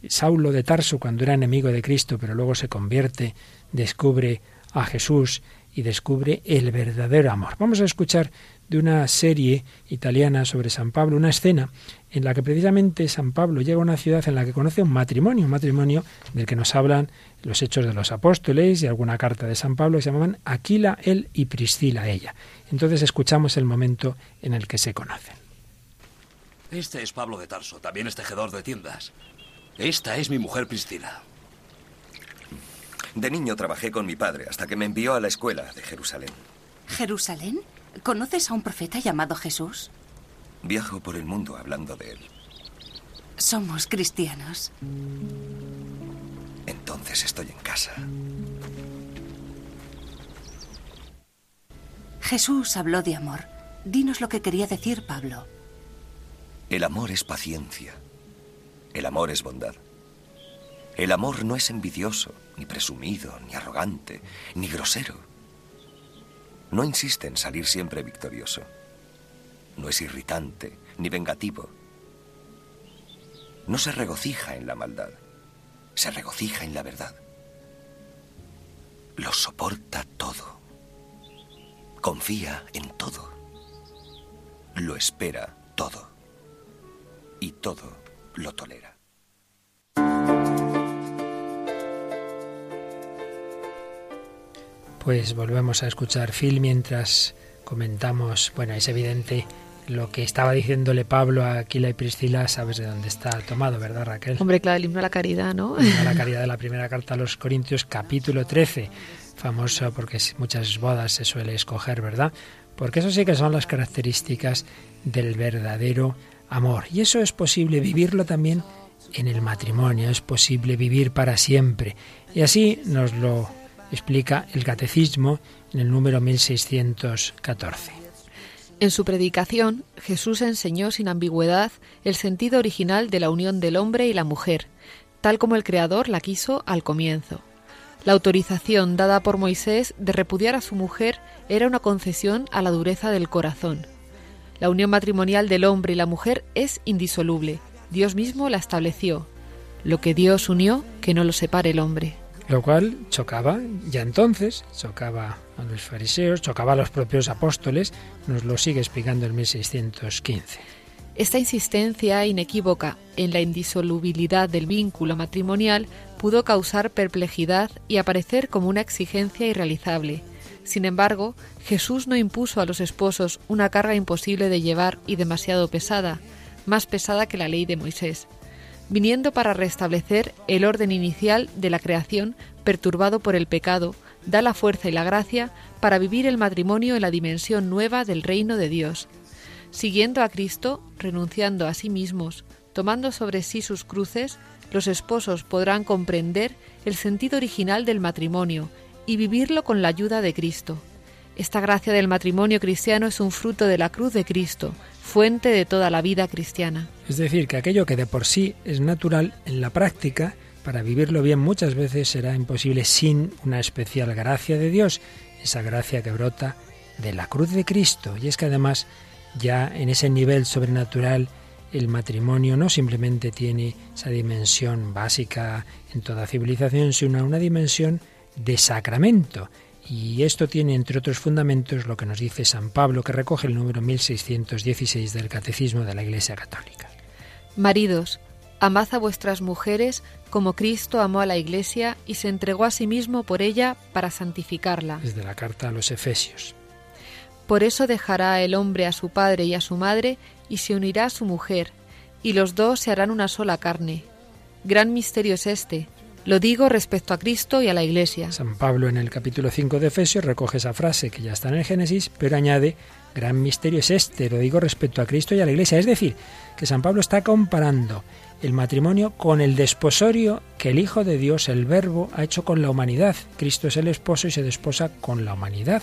Speaker 1: Saulo de Tarso cuando era enemigo de Cristo, pero luego se convierte, descubre a Jesús y descubre el verdadero amor. Vamos a escuchar de una serie italiana sobre San Pablo, una escena en la que precisamente San Pablo llega a una ciudad en la que conoce un matrimonio, un matrimonio del que nos hablan los hechos de los apóstoles y alguna carta de San Pablo, que se llamaban Aquila, él y Priscila, ella. Entonces escuchamos el momento en el que se conocen.
Speaker 7: Este es Pablo de Tarso, también es tejedor de tiendas. Esta es mi mujer Priscila.
Speaker 8: De niño trabajé con mi padre hasta que me envió a la escuela de Jerusalén.
Speaker 9: ¿Jerusalén? ¿Conoces a un profeta llamado Jesús?
Speaker 8: Viajo por el mundo hablando de él.
Speaker 9: Somos cristianos.
Speaker 8: Entonces estoy en casa.
Speaker 9: Jesús habló de amor. Dinos lo que quería decir Pablo.
Speaker 8: El amor es paciencia. El amor es bondad. El amor no es envidioso, ni presumido, ni arrogante, ni grosero. No insiste en salir siempre victorioso. No es irritante, ni vengativo. No se regocija en la maldad, se regocija en la verdad. Lo soporta todo. Confía en todo. Lo espera todo. Y todo lo tolera.
Speaker 1: Pues volvemos a escuchar Phil mientras comentamos, bueno, es evidente lo que estaba diciéndole Pablo a Aquila y Priscila, sabes de dónde está tomado, ¿verdad, Raquel?
Speaker 3: Hombre, claro, el himno a la caridad, ¿no?
Speaker 1: El himno a la caridad de la primera carta a los Corintios, capítulo 13, famoso porque muchas bodas se suele escoger, ¿verdad? Porque eso sí que son las características del verdadero amor. Y eso es posible vivirlo también en el matrimonio, es posible vivir para siempre. Y así nos lo explica el Catecismo en el número 1614.
Speaker 3: En su predicación, Jesús enseñó sin ambigüedad el sentido original de la unión del hombre y la mujer, tal como el Creador la quiso al comienzo. La autorización dada por Moisés de repudiar a su mujer era una concesión a la dureza del corazón. La unión matrimonial del hombre y la mujer es indisoluble. Dios mismo la estableció. Lo que Dios unió, que no lo separe el hombre
Speaker 1: lo cual chocaba ya entonces, chocaba a los fariseos, chocaba a los propios apóstoles, nos lo sigue explicando el 1615.
Speaker 3: Esta insistencia inequívoca en la indisolubilidad del vínculo matrimonial pudo causar perplejidad y aparecer como una exigencia irrealizable. Sin embargo, Jesús no impuso a los esposos una carga imposible de llevar y demasiado pesada, más pesada que la ley de Moisés viniendo para restablecer el orden inicial de la creación perturbado por el pecado, da la fuerza y la gracia para vivir el matrimonio en la dimensión nueva del reino de Dios. Siguiendo a Cristo, renunciando a sí mismos, tomando sobre sí sus cruces, los esposos podrán comprender el sentido original del matrimonio y vivirlo con la ayuda de Cristo. Esta gracia del matrimonio cristiano es un fruto de la cruz de Cristo, fuente de toda la vida cristiana.
Speaker 1: Es decir, que aquello que de por sí es natural, en la práctica, para vivirlo bien muchas veces será imposible sin una especial gracia de Dios, esa gracia que brota de la cruz de Cristo. Y es que además ya en ese nivel sobrenatural el matrimonio no simplemente tiene esa dimensión básica en toda civilización, sino una dimensión de sacramento. Y esto tiene, entre otros fundamentos, lo que nos dice San Pablo, que recoge el número 1616 del Catecismo de la Iglesia Católica.
Speaker 3: Maridos, amad a vuestras mujeres como Cristo amó a la Iglesia y se entregó a sí mismo por ella para santificarla.
Speaker 1: Desde la carta a los Efesios.
Speaker 3: Por eso dejará el hombre a su padre y a su madre y se unirá a su mujer, y los dos se harán una sola carne. Gran misterio es este, lo digo respecto a Cristo y a la Iglesia.
Speaker 1: San Pablo en el capítulo 5 de Efesios recoge esa frase que ya está en el Génesis, pero añade gran misterio es este, lo digo respecto a Cristo y a la Iglesia. Es decir, que San Pablo está comparando el matrimonio con el desposorio que el Hijo de Dios, el Verbo, ha hecho con la humanidad. Cristo es el esposo y se desposa con la humanidad.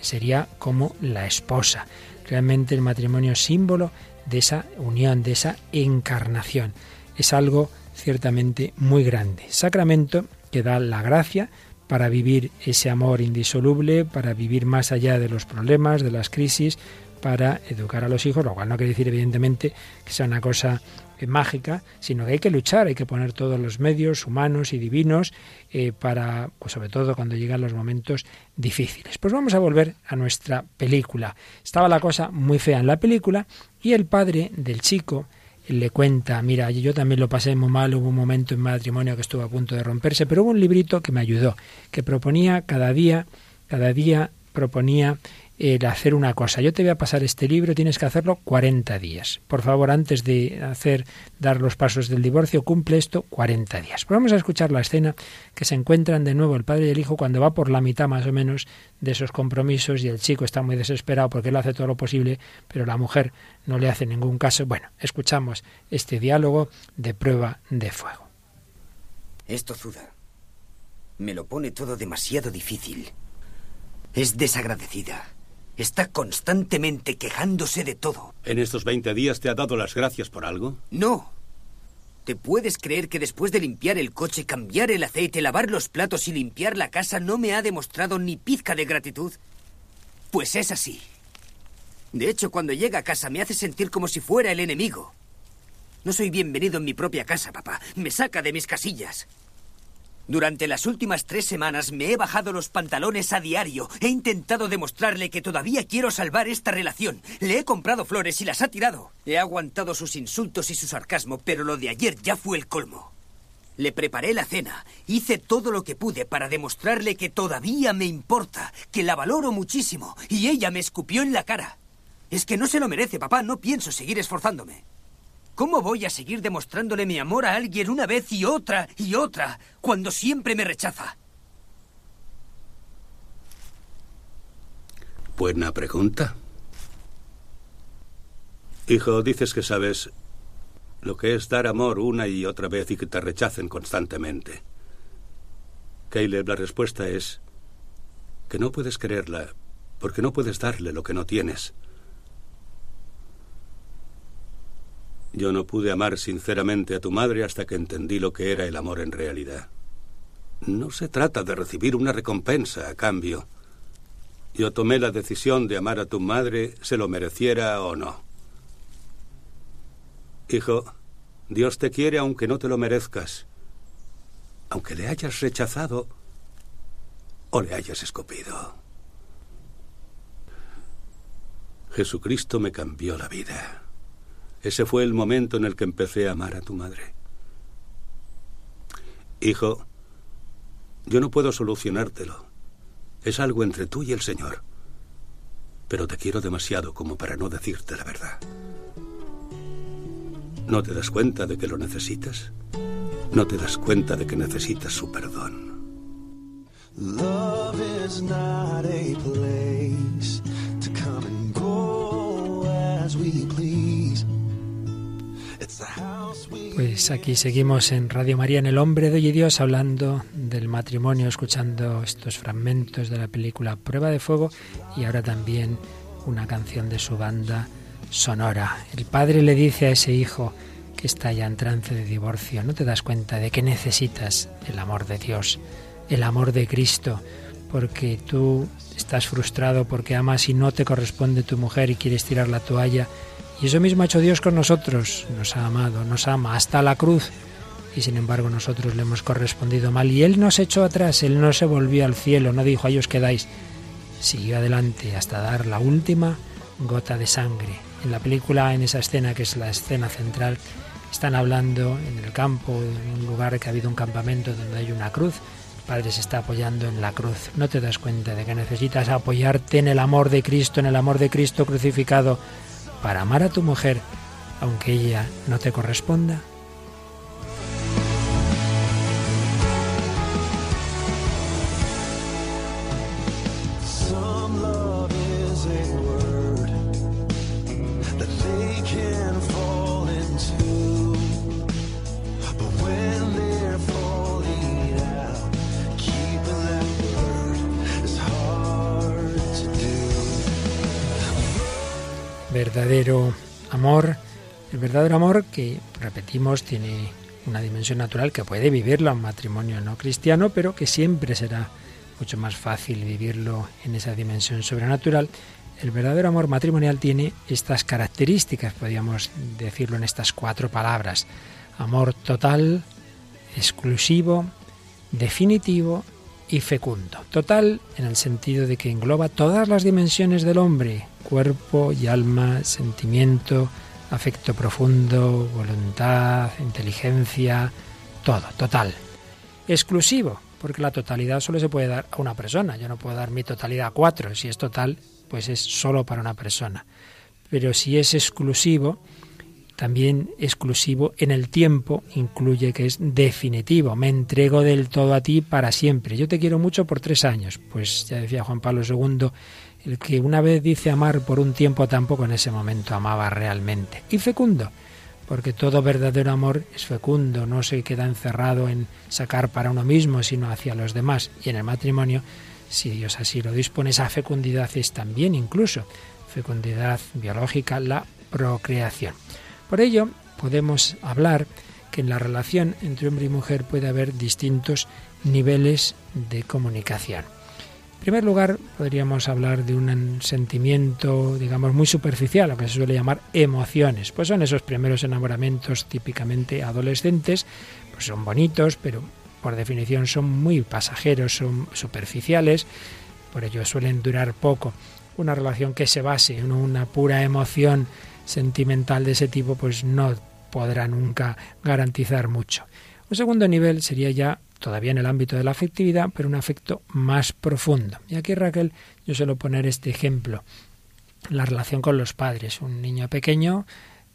Speaker 1: Sería como la esposa. Realmente el matrimonio es símbolo de esa unión, de esa encarnación. Es algo ciertamente muy grande. Sacramento que da la gracia para vivir ese amor indisoluble, para vivir más allá de los problemas, de las crisis, para educar a los hijos, lo cual no quiere decir evidentemente que sea una cosa mágica, sino que hay que luchar, hay que poner todos los medios humanos y divinos eh, para, pues sobre todo cuando llegan los momentos difíciles. Pues vamos a volver a nuestra película. Estaba la cosa muy fea en la película y el padre del chico le cuenta, mira, yo también lo pasé muy mal, hubo un momento en matrimonio que estuvo a punto de romperse, pero hubo un librito que me ayudó, que proponía cada día, cada día proponía el hacer una cosa. Yo te voy a pasar este libro, tienes que hacerlo 40 días. Por favor, antes de hacer dar los pasos del divorcio, cumple esto 40 días. Pues vamos a escuchar la escena que se encuentran de nuevo el padre y el hijo cuando va por la mitad más o menos de esos compromisos y el chico está muy desesperado porque él hace todo lo posible, pero la mujer no le hace ningún caso. Bueno, escuchamos este diálogo de prueba de fuego.
Speaker 4: Esto, Zuda, me lo pone todo demasiado difícil. Es desagradecida. Está constantemente quejándose de todo.
Speaker 10: ¿En estos 20 días te ha dado las gracias por algo?
Speaker 4: No. ¿Te puedes creer que después de limpiar el coche, cambiar el aceite, lavar los platos y limpiar la casa no me ha demostrado ni pizca de gratitud? Pues es así. De hecho, cuando llega a casa me hace sentir como si fuera el enemigo. No soy bienvenido en mi propia casa, papá. Me saca de mis casillas. Durante las últimas tres semanas me he bajado los pantalones a diario. He intentado demostrarle que todavía quiero salvar esta relación. Le he comprado flores y las ha tirado. He aguantado sus insultos y su sarcasmo, pero lo de ayer ya fue el colmo. Le preparé la cena, hice todo lo que pude para demostrarle que todavía me importa, que la valoro muchísimo, y ella me escupió en la cara. Es que no se lo merece, papá, no pienso seguir esforzándome. ¿Cómo voy a seguir demostrándole mi amor a alguien una vez y otra y otra cuando siempre me rechaza?
Speaker 10: Buena pregunta. Hijo, dices que sabes lo que es dar amor una y otra vez y que te rechacen constantemente. Caleb, la respuesta es que no puedes quererla porque no puedes darle lo que no tienes. Yo no pude amar sinceramente a tu madre hasta que entendí lo que era el amor en realidad. No se trata de recibir una recompensa a cambio. Yo tomé la decisión de amar a tu madre, se lo mereciera o no. Hijo, Dios te quiere aunque no te lo merezcas, aunque le hayas rechazado o le hayas escupido. Jesucristo me cambió la vida. Ese fue el momento en el que empecé a amar a tu madre. Hijo, yo no puedo solucionártelo. Es algo entre tú y el Señor. Pero te quiero demasiado como para no decirte la verdad. ¿No te das cuenta de que lo necesitas? ¿No te das cuenta de que necesitas su perdón?
Speaker 1: Pues aquí seguimos en Radio María, en El Hombre de Hoy Dios, hablando del matrimonio, escuchando estos fragmentos de la película Prueba de Fuego y ahora también una canción de su banda sonora. El padre le dice a ese hijo que está ya en trance de divorcio, ¿no te das cuenta de que necesitas el amor de Dios, el amor de Cristo? Porque tú estás frustrado porque amas y no te corresponde tu mujer y quieres tirar la toalla y eso mismo ha hecho Dios con nosotros, nos ha amado, nos ama hasta la cruz. Y sin embargo nosotros le hemos correspondido mal. Y Él nos echó atrás, Él no se volvió al cielo, no dijo, ahí os quedáis. Siguió adelante hasta dar la última gota de sangre. En la película, en esa escena que es la escena central, están hablando en el campo, en un lugar que ha habido un campamento donde hay una cruz. El Padre se está apoyando en la cruz. No te das cuenta de que necesitas apoyarte en el amor de Cristo, en el amor de Cristo crucificado para amar a tu mujer, aunque ella no te corresponda? Verdadero amor, el verdadero amor que, repetimos, tiene una dimensión natural que puede vivirlo un matrimonio no cristiano, pero que siempre será mucho más fácil vivirlo en esa dimensión sobrenatural. El verdadero amor matrimonial tiene estas características, podríamos decirlo en estas cuatro palabras. Amor total, exclusivo, definitivo y fecundo. Total en el sentido de que engloba todas las dimensiones del hombre, cuerpo y alma, sentimiento, afecto profundo, voluntad, inteligencia, todo, total. Exclusivo, porque la totalidad solo se puede dar a una persona. Yo no puedo dar mi totalidad a cuatro. Si es total, pues es solo para una persona. Pero si es exclusivo, también exclusivo en el tiempo incluye que es definitivo. Me entrego del todo a ti para siempre. Yo te quiero mucho por tres años. Pues ya decía Juan Pablo II, el que una vez dice amar por un tiempo tampoco en ese momento amaba realmente. Y fecundo, porque todo verdadero amor es fecundo, no se queda encerrado en sacar para uno mismo, sino hacia los demás. Y en el matrimonio, si Dios así lo dispone, esa fecundidad es también incluso fecundidad biológica, la procreación. Por ello, podemos hablar que en la relación entre hombre y mujer puede haber distintos niveles de comunicación. En primer lugar, podríamos hablar de un sentimiento, digamos, muy superficial, lo que se suele llamar emociones. Pues son esos primeros enamoramientos típicamente adolescentes, pues son bonitos, pero por definición son muy pasajeros, son superficiales, por ello suelen durar poco. Una relación que se base en una pura emoción sentimental de ese tipo, pues no podrá nunca garantizar mucho. Un segundo nivel sería ya todavía en el ámbito de la afectividad, pero un afecto más profundo. Y aquí Raquel, yo suelo poner este ejemplo, la relación con los padres. Un niño pequeño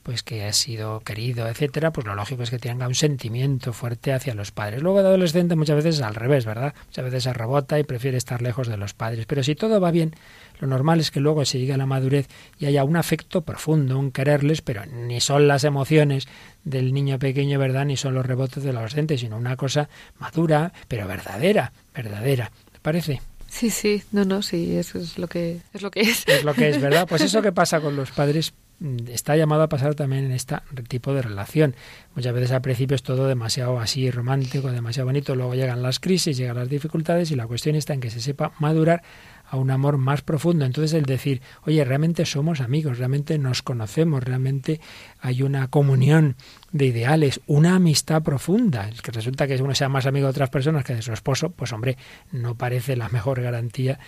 Speaker 1: pues que ha sido querido, etcétera, pues lo lógico es que tenga un sentimiento fuerte hacia los padres. Luego de adolescente muchas veces es al revés, ¿verdad? Muchas veces se rebota y prefiere estar lejos de los padres. Pero si todo va bien, lo normal es que luego se llegue a la madurez y haya un afecto profundo, un quererles, pero ni son las emociones del niño pequeño, ¿verdad? Ni son los rebotes del adolescente, sino una cosa madura, pero verdadera, verdadera. ¿Te parece?
Speaker 3: Sí, sí, no, no, sí, eso es lo que es lo que es.
Speaker 1: Es lo que es, ¿verdad? Pues eso que pasa con los padres Mm, está llamado a pasar también en este tipo de relación. Muchas veces al principio es todo demasiado así romántico, demasiado bonito, luego llegan las crisis, llegan las dificultades y la cuestión está en que se sepa madurar a un amor más profundo. Entonces el decir, oye, realmente somos amigos, realmente nos conocemos, realmente hay una comunión de ideales, una amistad profunda. El que resulta que uno sea más amigo de otras personas que de su esposo, pues hombre, no parece la mejor garantía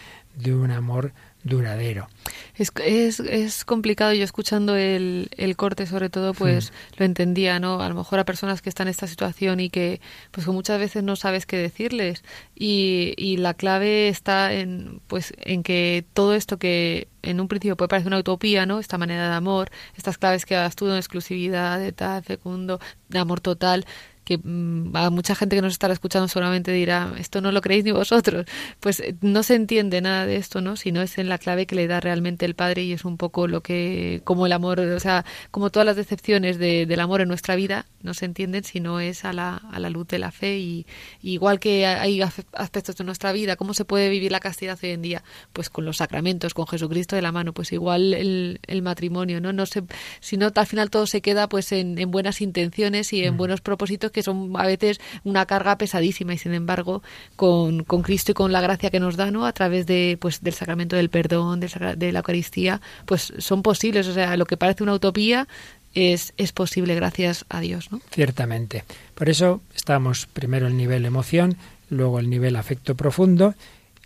Speaker 1: de un amor duradero.
Speaker 3: Es, es, es complicado, yo escuchando el, el corte sobre todo, pues hmm. lo entendía, ¿no? A lo mejor a personas que están en esta situación y que pues que muchas veces no sabes qué decirles y, y la clave está en pues en que todo esto que en un principio puede parecer una utopía, ¿no? Esta manera de amor, estas claves que das tú de exclusividad, de tal, fecundo, de amor total, que mm, a mucha gente que nos estará escuchando seguramente dirá, esto no lo creéis ni vosotros. Pues eh, no se entiende nada de esto, ¿no? Sino es en la clave que le da realmente el Padre y es un poco lo que, como el amor, o sea, como todas las decepciones de, del amor en nuestra vida, no se entienden si no es a la, a la luz de la fe. Y, igual que hay aspectos de nuestra vida, ¿cómo se puede vivir la castidad hoy en día? Pues con los sacramentos, con Jesucristo de la mano, pues igual el, el matrimonio, ¿no? no se, si no, al final todo se queda pues en, en buenas intenciones y en mm. buenos propósitos que son a veces una carga pesadísima y sin embargo con, con Cristo y con la gracia que nos da, ¿no? A través de, pues, del sacramento del perdón, de la Eucaristía, pues son posibles. O sea, lo que parece una utopía es, es posible gracias a Dios, ¿no?
Speaker 1: Ciertamente. Por eso estamos primero el nivel emoción, luego el nivel afecto profundo,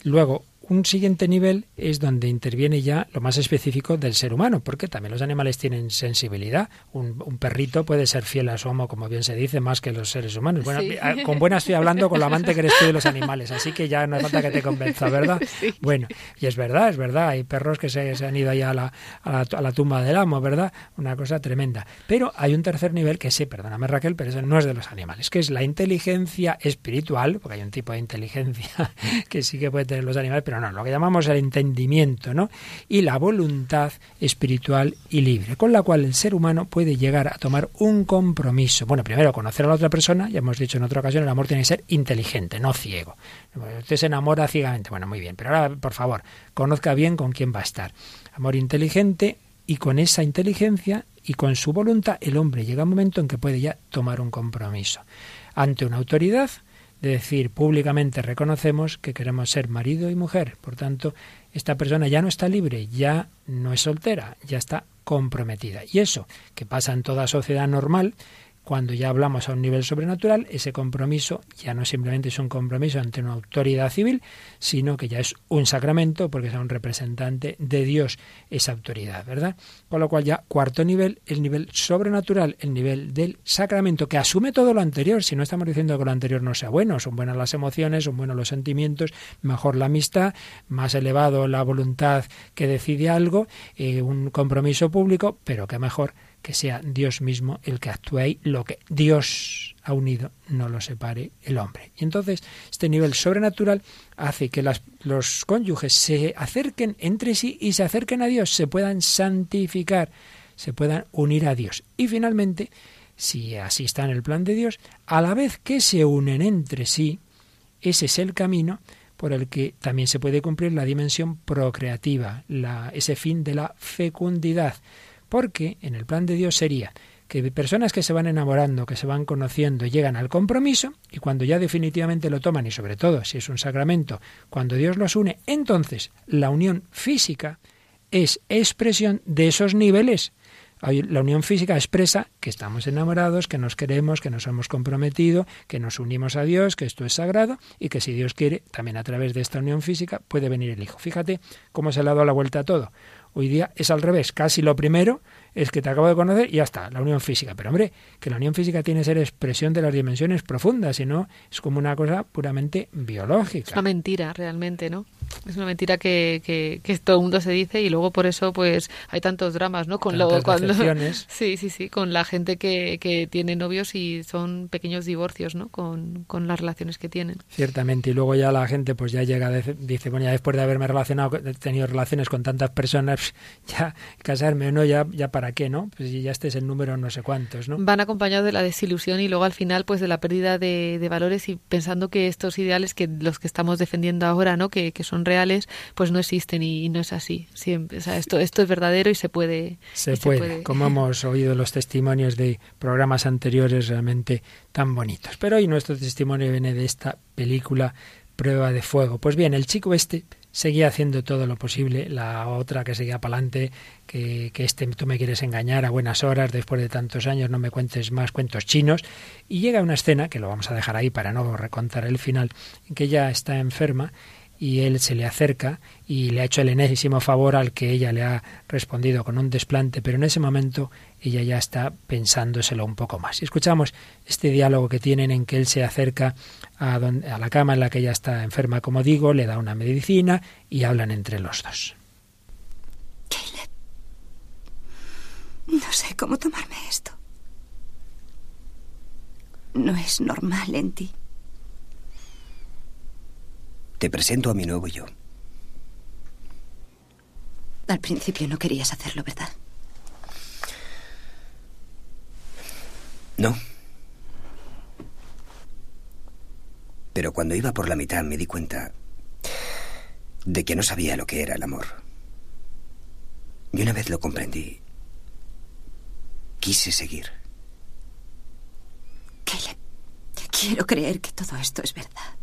Speaker 1: luego un siguiente nivel es donde interviene ya lo más específico del ser humano, porque también los animales tienen sensibilidad. Un, perrito puede ser fiel a su amo, como bien se dice, más que los seres humanos. Bueno, con buena estoy hablando con la amante que eres tú de los animales, así que ya no hace falta que te convenza, ¿verdad? Bueno, y es verdad, es verdad, hay perros que se, han ido allá a la, a, la, tumba del amo, ¿verdad? Una cosa tremenda. Pero hay un tercer nivel que sí, perdóname Raquel, pero eso no es de los animales, que es la inteligencia espiritual, porque hay un tipo de inteligencia que sí que puede tener los animales, pero no, lo que llamamos el entendimiento, ¿no? Y la voluntad espiritual y libre, con la cual el ser humano puede llegar a tomar un compromiso. Bueno, primero conocer a la otra persona, ya hemos dicho en otra ocasión, el amor tiene que ser inteligente, no ciego. Usted se enamora ciegamente, bueno, muy bien, pero ahora, por favor, conozca bien con quién va a estar. Amor inteligente, y con esa inteligencia y con su voluntad el hombre llega a un momento en que puede ya tomar un compromiso ante una autoridad de decir públicamente reconocemos que queremos ser marido y mujer. Por tanto, esta persona ya no está libre, ya no es soltera, ya está comprometida. Y eso, que pasa en toda sociedad normal, cuando ya hablamos a un nivel sobrenatural, ese compromiso ya no simplemente es un compromiso ante una autoridad civil, sino que ya es un sacramento, porque es un representante de Dios esa autoridad, ¿verdad? Con lo cual ya cuarto nivel, el nivel sobrenatural, el nivel del sacramento, que asume todo lo anterior, si no estamos diciendo que lo anterior no sea bueno, son buenas las emociones, son buenos los sentimientos, mejor la amistad, más elevado la voluntad que decide algo, eh, un compromiso público, pero que mejor que sea Dios mismo el que actúe ahí, lo que Dios ha unido no lo separe el hombre. Y entonces este nivel sobrenatural hace que los cónyuges se acerquen entre sí y se acerquen a Dios, se puedan santificar, se puedan unir a Dios. Y finalmente, si así está en el plan de Dios, a la vez que se unen entre sí, ese es el camino por el que también se puede cumplir la dimensión procreativa, ese fin de la fecundidad porque en el plan de Dios sería que personas que se van enamorando, que se van conociendo, llegan al compromiso y cuando ya definitivamente lo toman, y sobre todo si es un sacramento, cuando Dios los une, entonces la unión física es expresión de esos niveles. La unión física expresa que estamos enamorados, que nos queremos, que nos hemos comprometido, que nos unimos a Dios, que esto es sagrado y que si Dios quiere, también a través de esta unión física puede venir el Hijo. Fíjate cómo se le ha dado la vuelta a todo. Hoy día es al revés, casi lo primero es que te acabo de conocer y ya está, la unión física. Pero hombre, que la unión física tiene que ser expresión de las dimensiones profundas, si no es como una cosa puramente biológica.
Speaker 3: Es una mentira realmente, ¿no? Es una mentira que, que, todo el mundo se dice y luego por eso pues hay tantos dramas, ¿no?
Speaker 1: Con lo, cuando,
Speaker 3: sí, sí, sí, con la gente que, que tiene novios y son pequeños divorcios, ¿no? Con, con, las relaciones que tienen.
Speaker 1: Ciertamente, y luego ya la gente pues ya llega, dice, bueno, ya después de haberme relacionado, tenido relaciones con tantas personas, ya casarme o no, ya, ya para qué, ¿no? Pues ya este es el número no sé cuántos, ¿no?
Speaker 3: Van acompañados de la desilusión y luego al final pues de la pérdida de, de valores y pensando que estos ideales que los que estamos defendiendo ahora, ¿no? Que, que son reales, pues no existen y, no es así. Siempre, o sea, esto, esto es verdadero y se puede.
Speaker 1: Se, puede, como hemos oído los testimonios de programas anteriores realmente tan bonitos. Pero hoy nuestro testimonio viene de esta película Prueba de Fuego. Pues bien, el chico este seguía haciendo todo lo posible, la otra que seguía para adelante, que, que este tú me quieres engañar a buenas horas, después de tantos años no me cuentes más cuentos chinos, y llega una escena, que lo vamos a dejar ahí para no recontar el final, en que ella está enferma y él se le acerca y le ha hecho el enésimo favor al que ella le ha respondido con un desplante, pero en ese momento ella ya está pensándoselo un poco más. Y escuchamos este diálogo que tienen en que él se acerca a, a la cama en la que ella está enferma, como digo, le da una medicina y hablan entre los dos.
Speaker 11: Caleb, no sé cómo tomarme esto. No es normal en ti.
Speaker 4: Te presento a mi nuevo yo.
Speaker 11: Al principio no querías hacerlo, ¿verdad?
Speaker 4: No. Pero cuando iba por la mitad me di cuenta de que no sabía lo que era el amor. Y una vez lo comprendí, quise seguir.
Speaker 11: Caleb, quiero creer que todo esto es verdad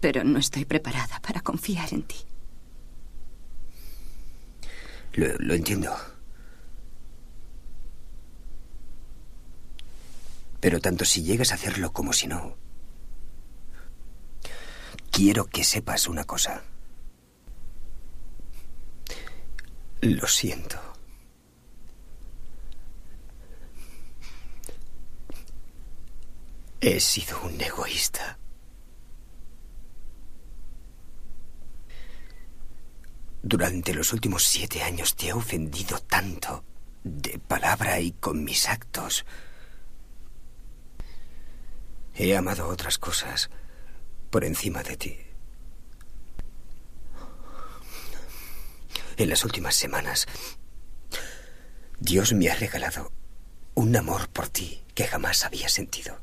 Speaker 11: pero no estoy preparada para confiar en ti.
Speaker 4: Lo, entiendo. Pero tanto si llegas a hacerlo como si no, quiero que sepas una cosa. Lo siento. He sido un egoísta. Durante los últimos siete años te he ofendido tanto, de palabra y con mis actos. He amado otras cosas por encima de ti. En las últimas semanas, Dios me ha regalado un amor por ti que jamás había sentido.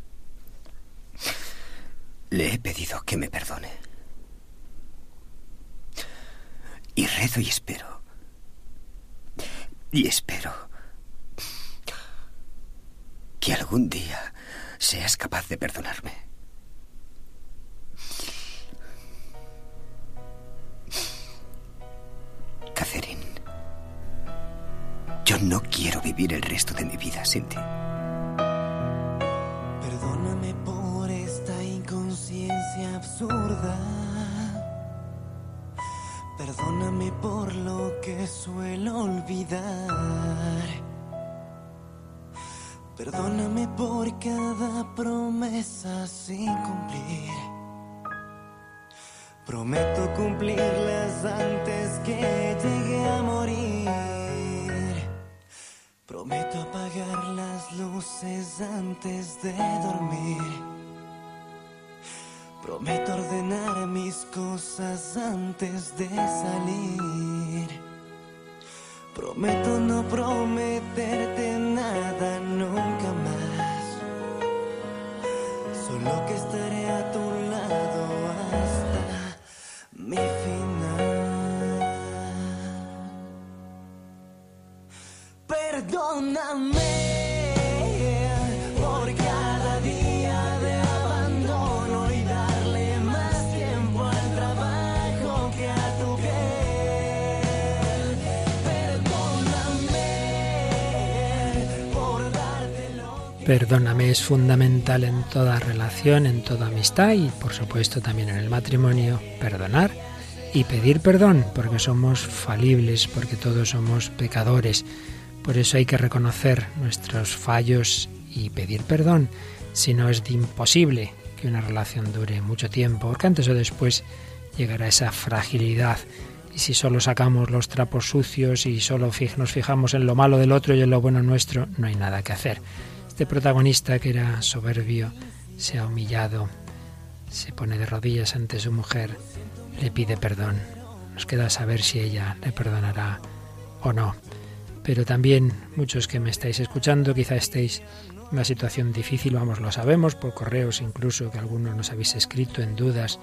Speaker 4: Le he pedido que me perdone. Y rezo y espero Y espero que algún día seas capaz de perdonarme. Catherine, yo no quiero vivir el resto de mi vida sin ti.
Speaker 12: Perdóname por esta inconsciencia absurda. Perdóname por lo que suelo olvidar. Perdóname por cada promesa sin cumplir. Prometo cumplirlas antes que llegue a morir. Prometo apagar las luces antes de dormir. Prometo ordenar mis cosas antes de salir. Prometo no prometerte nada nunca más. Solo que estaré Perdóname
Speaker 1: es fundamental en toda relación, en toda amistad y por supuesto también en el matrimonio. Perdonar y pedir perdón porque somos falibles, porque todos somos pecadores. Por eso hay que reconocer nuestros fallos y pedir perdón, si no es de imposible que una relación dure mucho tiempo, porque antes o después llegará esa fragilidad. Y si solo sacamos los trapos sucios y solo nos fijamos en lo malo del otro y en lo bueno nuestro, no hay nada que hacer. Este protagonista que era soberbio se ha humillado, se pone de rodillas ante su mujer, le pide perdón. Nos queda saber si ella le perdonará o no. Pero también muchos que me estáis escuchando quizá estéis en una situación difícil, vamos, lo sabemos por correos incluso que algunos nos habéis escrito en dudas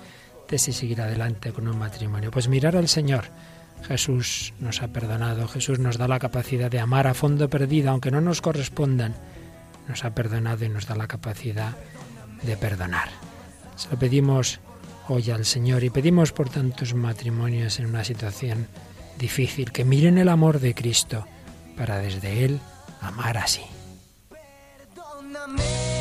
Speaker 1: de si seguir adelante con un matrimonio. Pues mirar al Señor. Jesús nos ha perdonado, Jesús nos da la capacidad de amar a fondo perdida, aunque no nos correspondan. Nos ha perdonado y nos da la capacidad de perdonar. Se lo pedimos hoy al Señor y pedimos por tantos matrimonios en una situación difícil que miren el amor de Cristo para desde Él amar así.
Speaker 12: Perdóname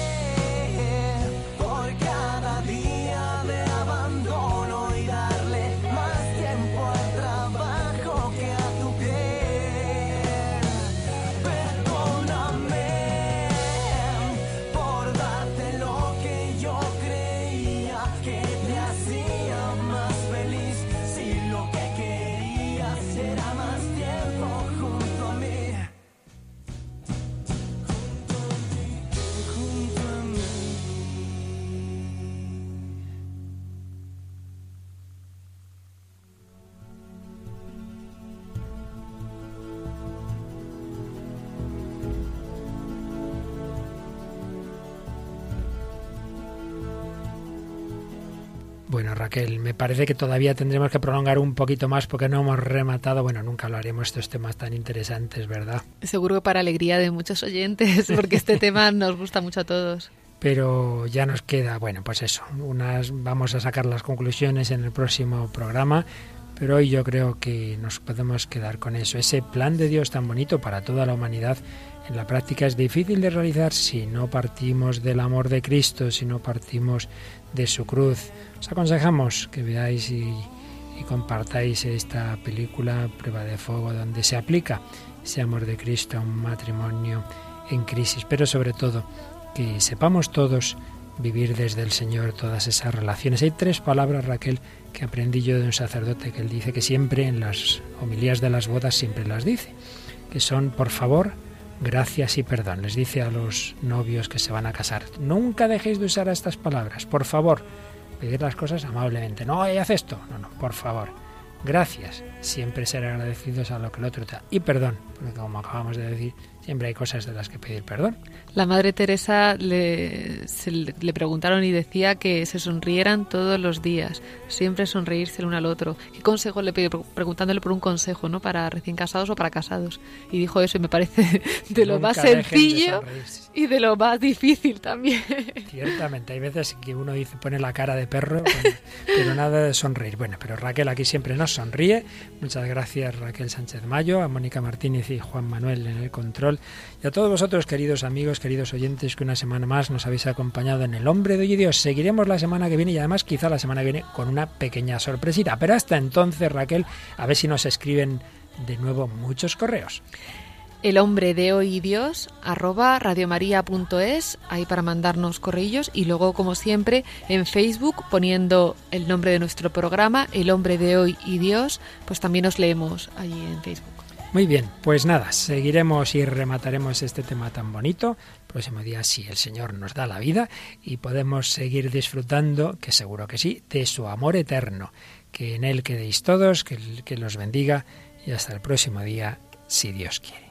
Speaker 1: Bueno, Raquel, me parece que todavía tendremos que prolongar un poquito más porque no hemos rematado. Bueno, nunca lo haremos estos temas tan interesantes, ¿verdad?
Speaker 3: Seguro que para alegría de muchos oyentes, porque este tema nos gusta mucho a todos.
Speaker 1: Pero ya nos queda, bueno, pues eso, unas vamos a sacar las conclusiones en el próximo programa, pero hoy yo creo que nos podemos quedar con eso. Ese plan de Dios tan bonito para toda la humanidad en la práctica es difícil de realizar si no partimos del amor de Cristo, si no partimos de su cruz. Os aconsejamos que veáis y, compartáis esta película Prueba de Fuego donde se aplica ese amor de Cristo a un matrimonio en crisis, pero sobre todo que sepamos todos vivir desde el Señor todas esas relaciones. Hay tres palabras, Raquel, que aprendí yo de un sacerdote que él dice que siempre en las homilías de las bodas siempre las dice, que son por favor, gracias y perdón. Les dice a los novios que se van a casar, nunca dejéis de usar estas palabras, por favor, pedir las cosas amablemente. No, haz esto. No, no, por favor. Gracias. Siempre ser agradecidos a lo que el otro te da. Y perdón, porque como acabamos de decir, siempre hay cosas de las que pedir perdón.
Speaker 3: La Madre Teresa le, se le preguntaron y decía que se sonrieran todos los días, siempre sonreírse el uno al otro. ¿Qué consejo le pidió? Preguntándole por un consejo, ¿no? Para recién casados o para casados. Y dijo eso y me parece de lo
Speaker 1: Nunca
Speaker 3: más
Speaker 1: de
Speaker 3: sencillo
Speaker 1: sonreírse.
Speaker 3: y de lo más difícil también.
Speaker 1: Ciertamente, hay veces que uno dice, pone la cara de perro, bueno, pero nada de sonreír. Bueno, pero Raquel aquí siempre nos sonríe. Muchas gracias Raquel Sánchez Mayo, a Mónica Martínez y Juan Manuel en el control. Y a todos vosotros, queridos amigos, queridos oyentes, que una semana más nos habéis acompañado en El Hombre de Hoy y Dios. Seguiremos la semana que viene y además quizá la semana que viene con una pequeña sorpresita. Pero hasta entonces, Raquel, a ver si nos escriben de nuevo muchos correos.
Speaker 3: El hombre de hoy Dios, arroba radiomaria.es, ahí para mandarnos correillos y luego, como siempre, en Facebook poniendo el nombre de nuestro programa, El hombre de hoy y Dios, pues también os leemos allí en Facebook.
Speaker 1: Muy bien, pues nada, seguiremos y remataremos este tema tan bonito. Próximo día, si el Señor nos da la vida y podemos seguir disfrutando, que seguro que sí, de su amor eterno. Que en Él quedéis todos, que, que los bendiga y hasta el próximo día, si Dios quiere.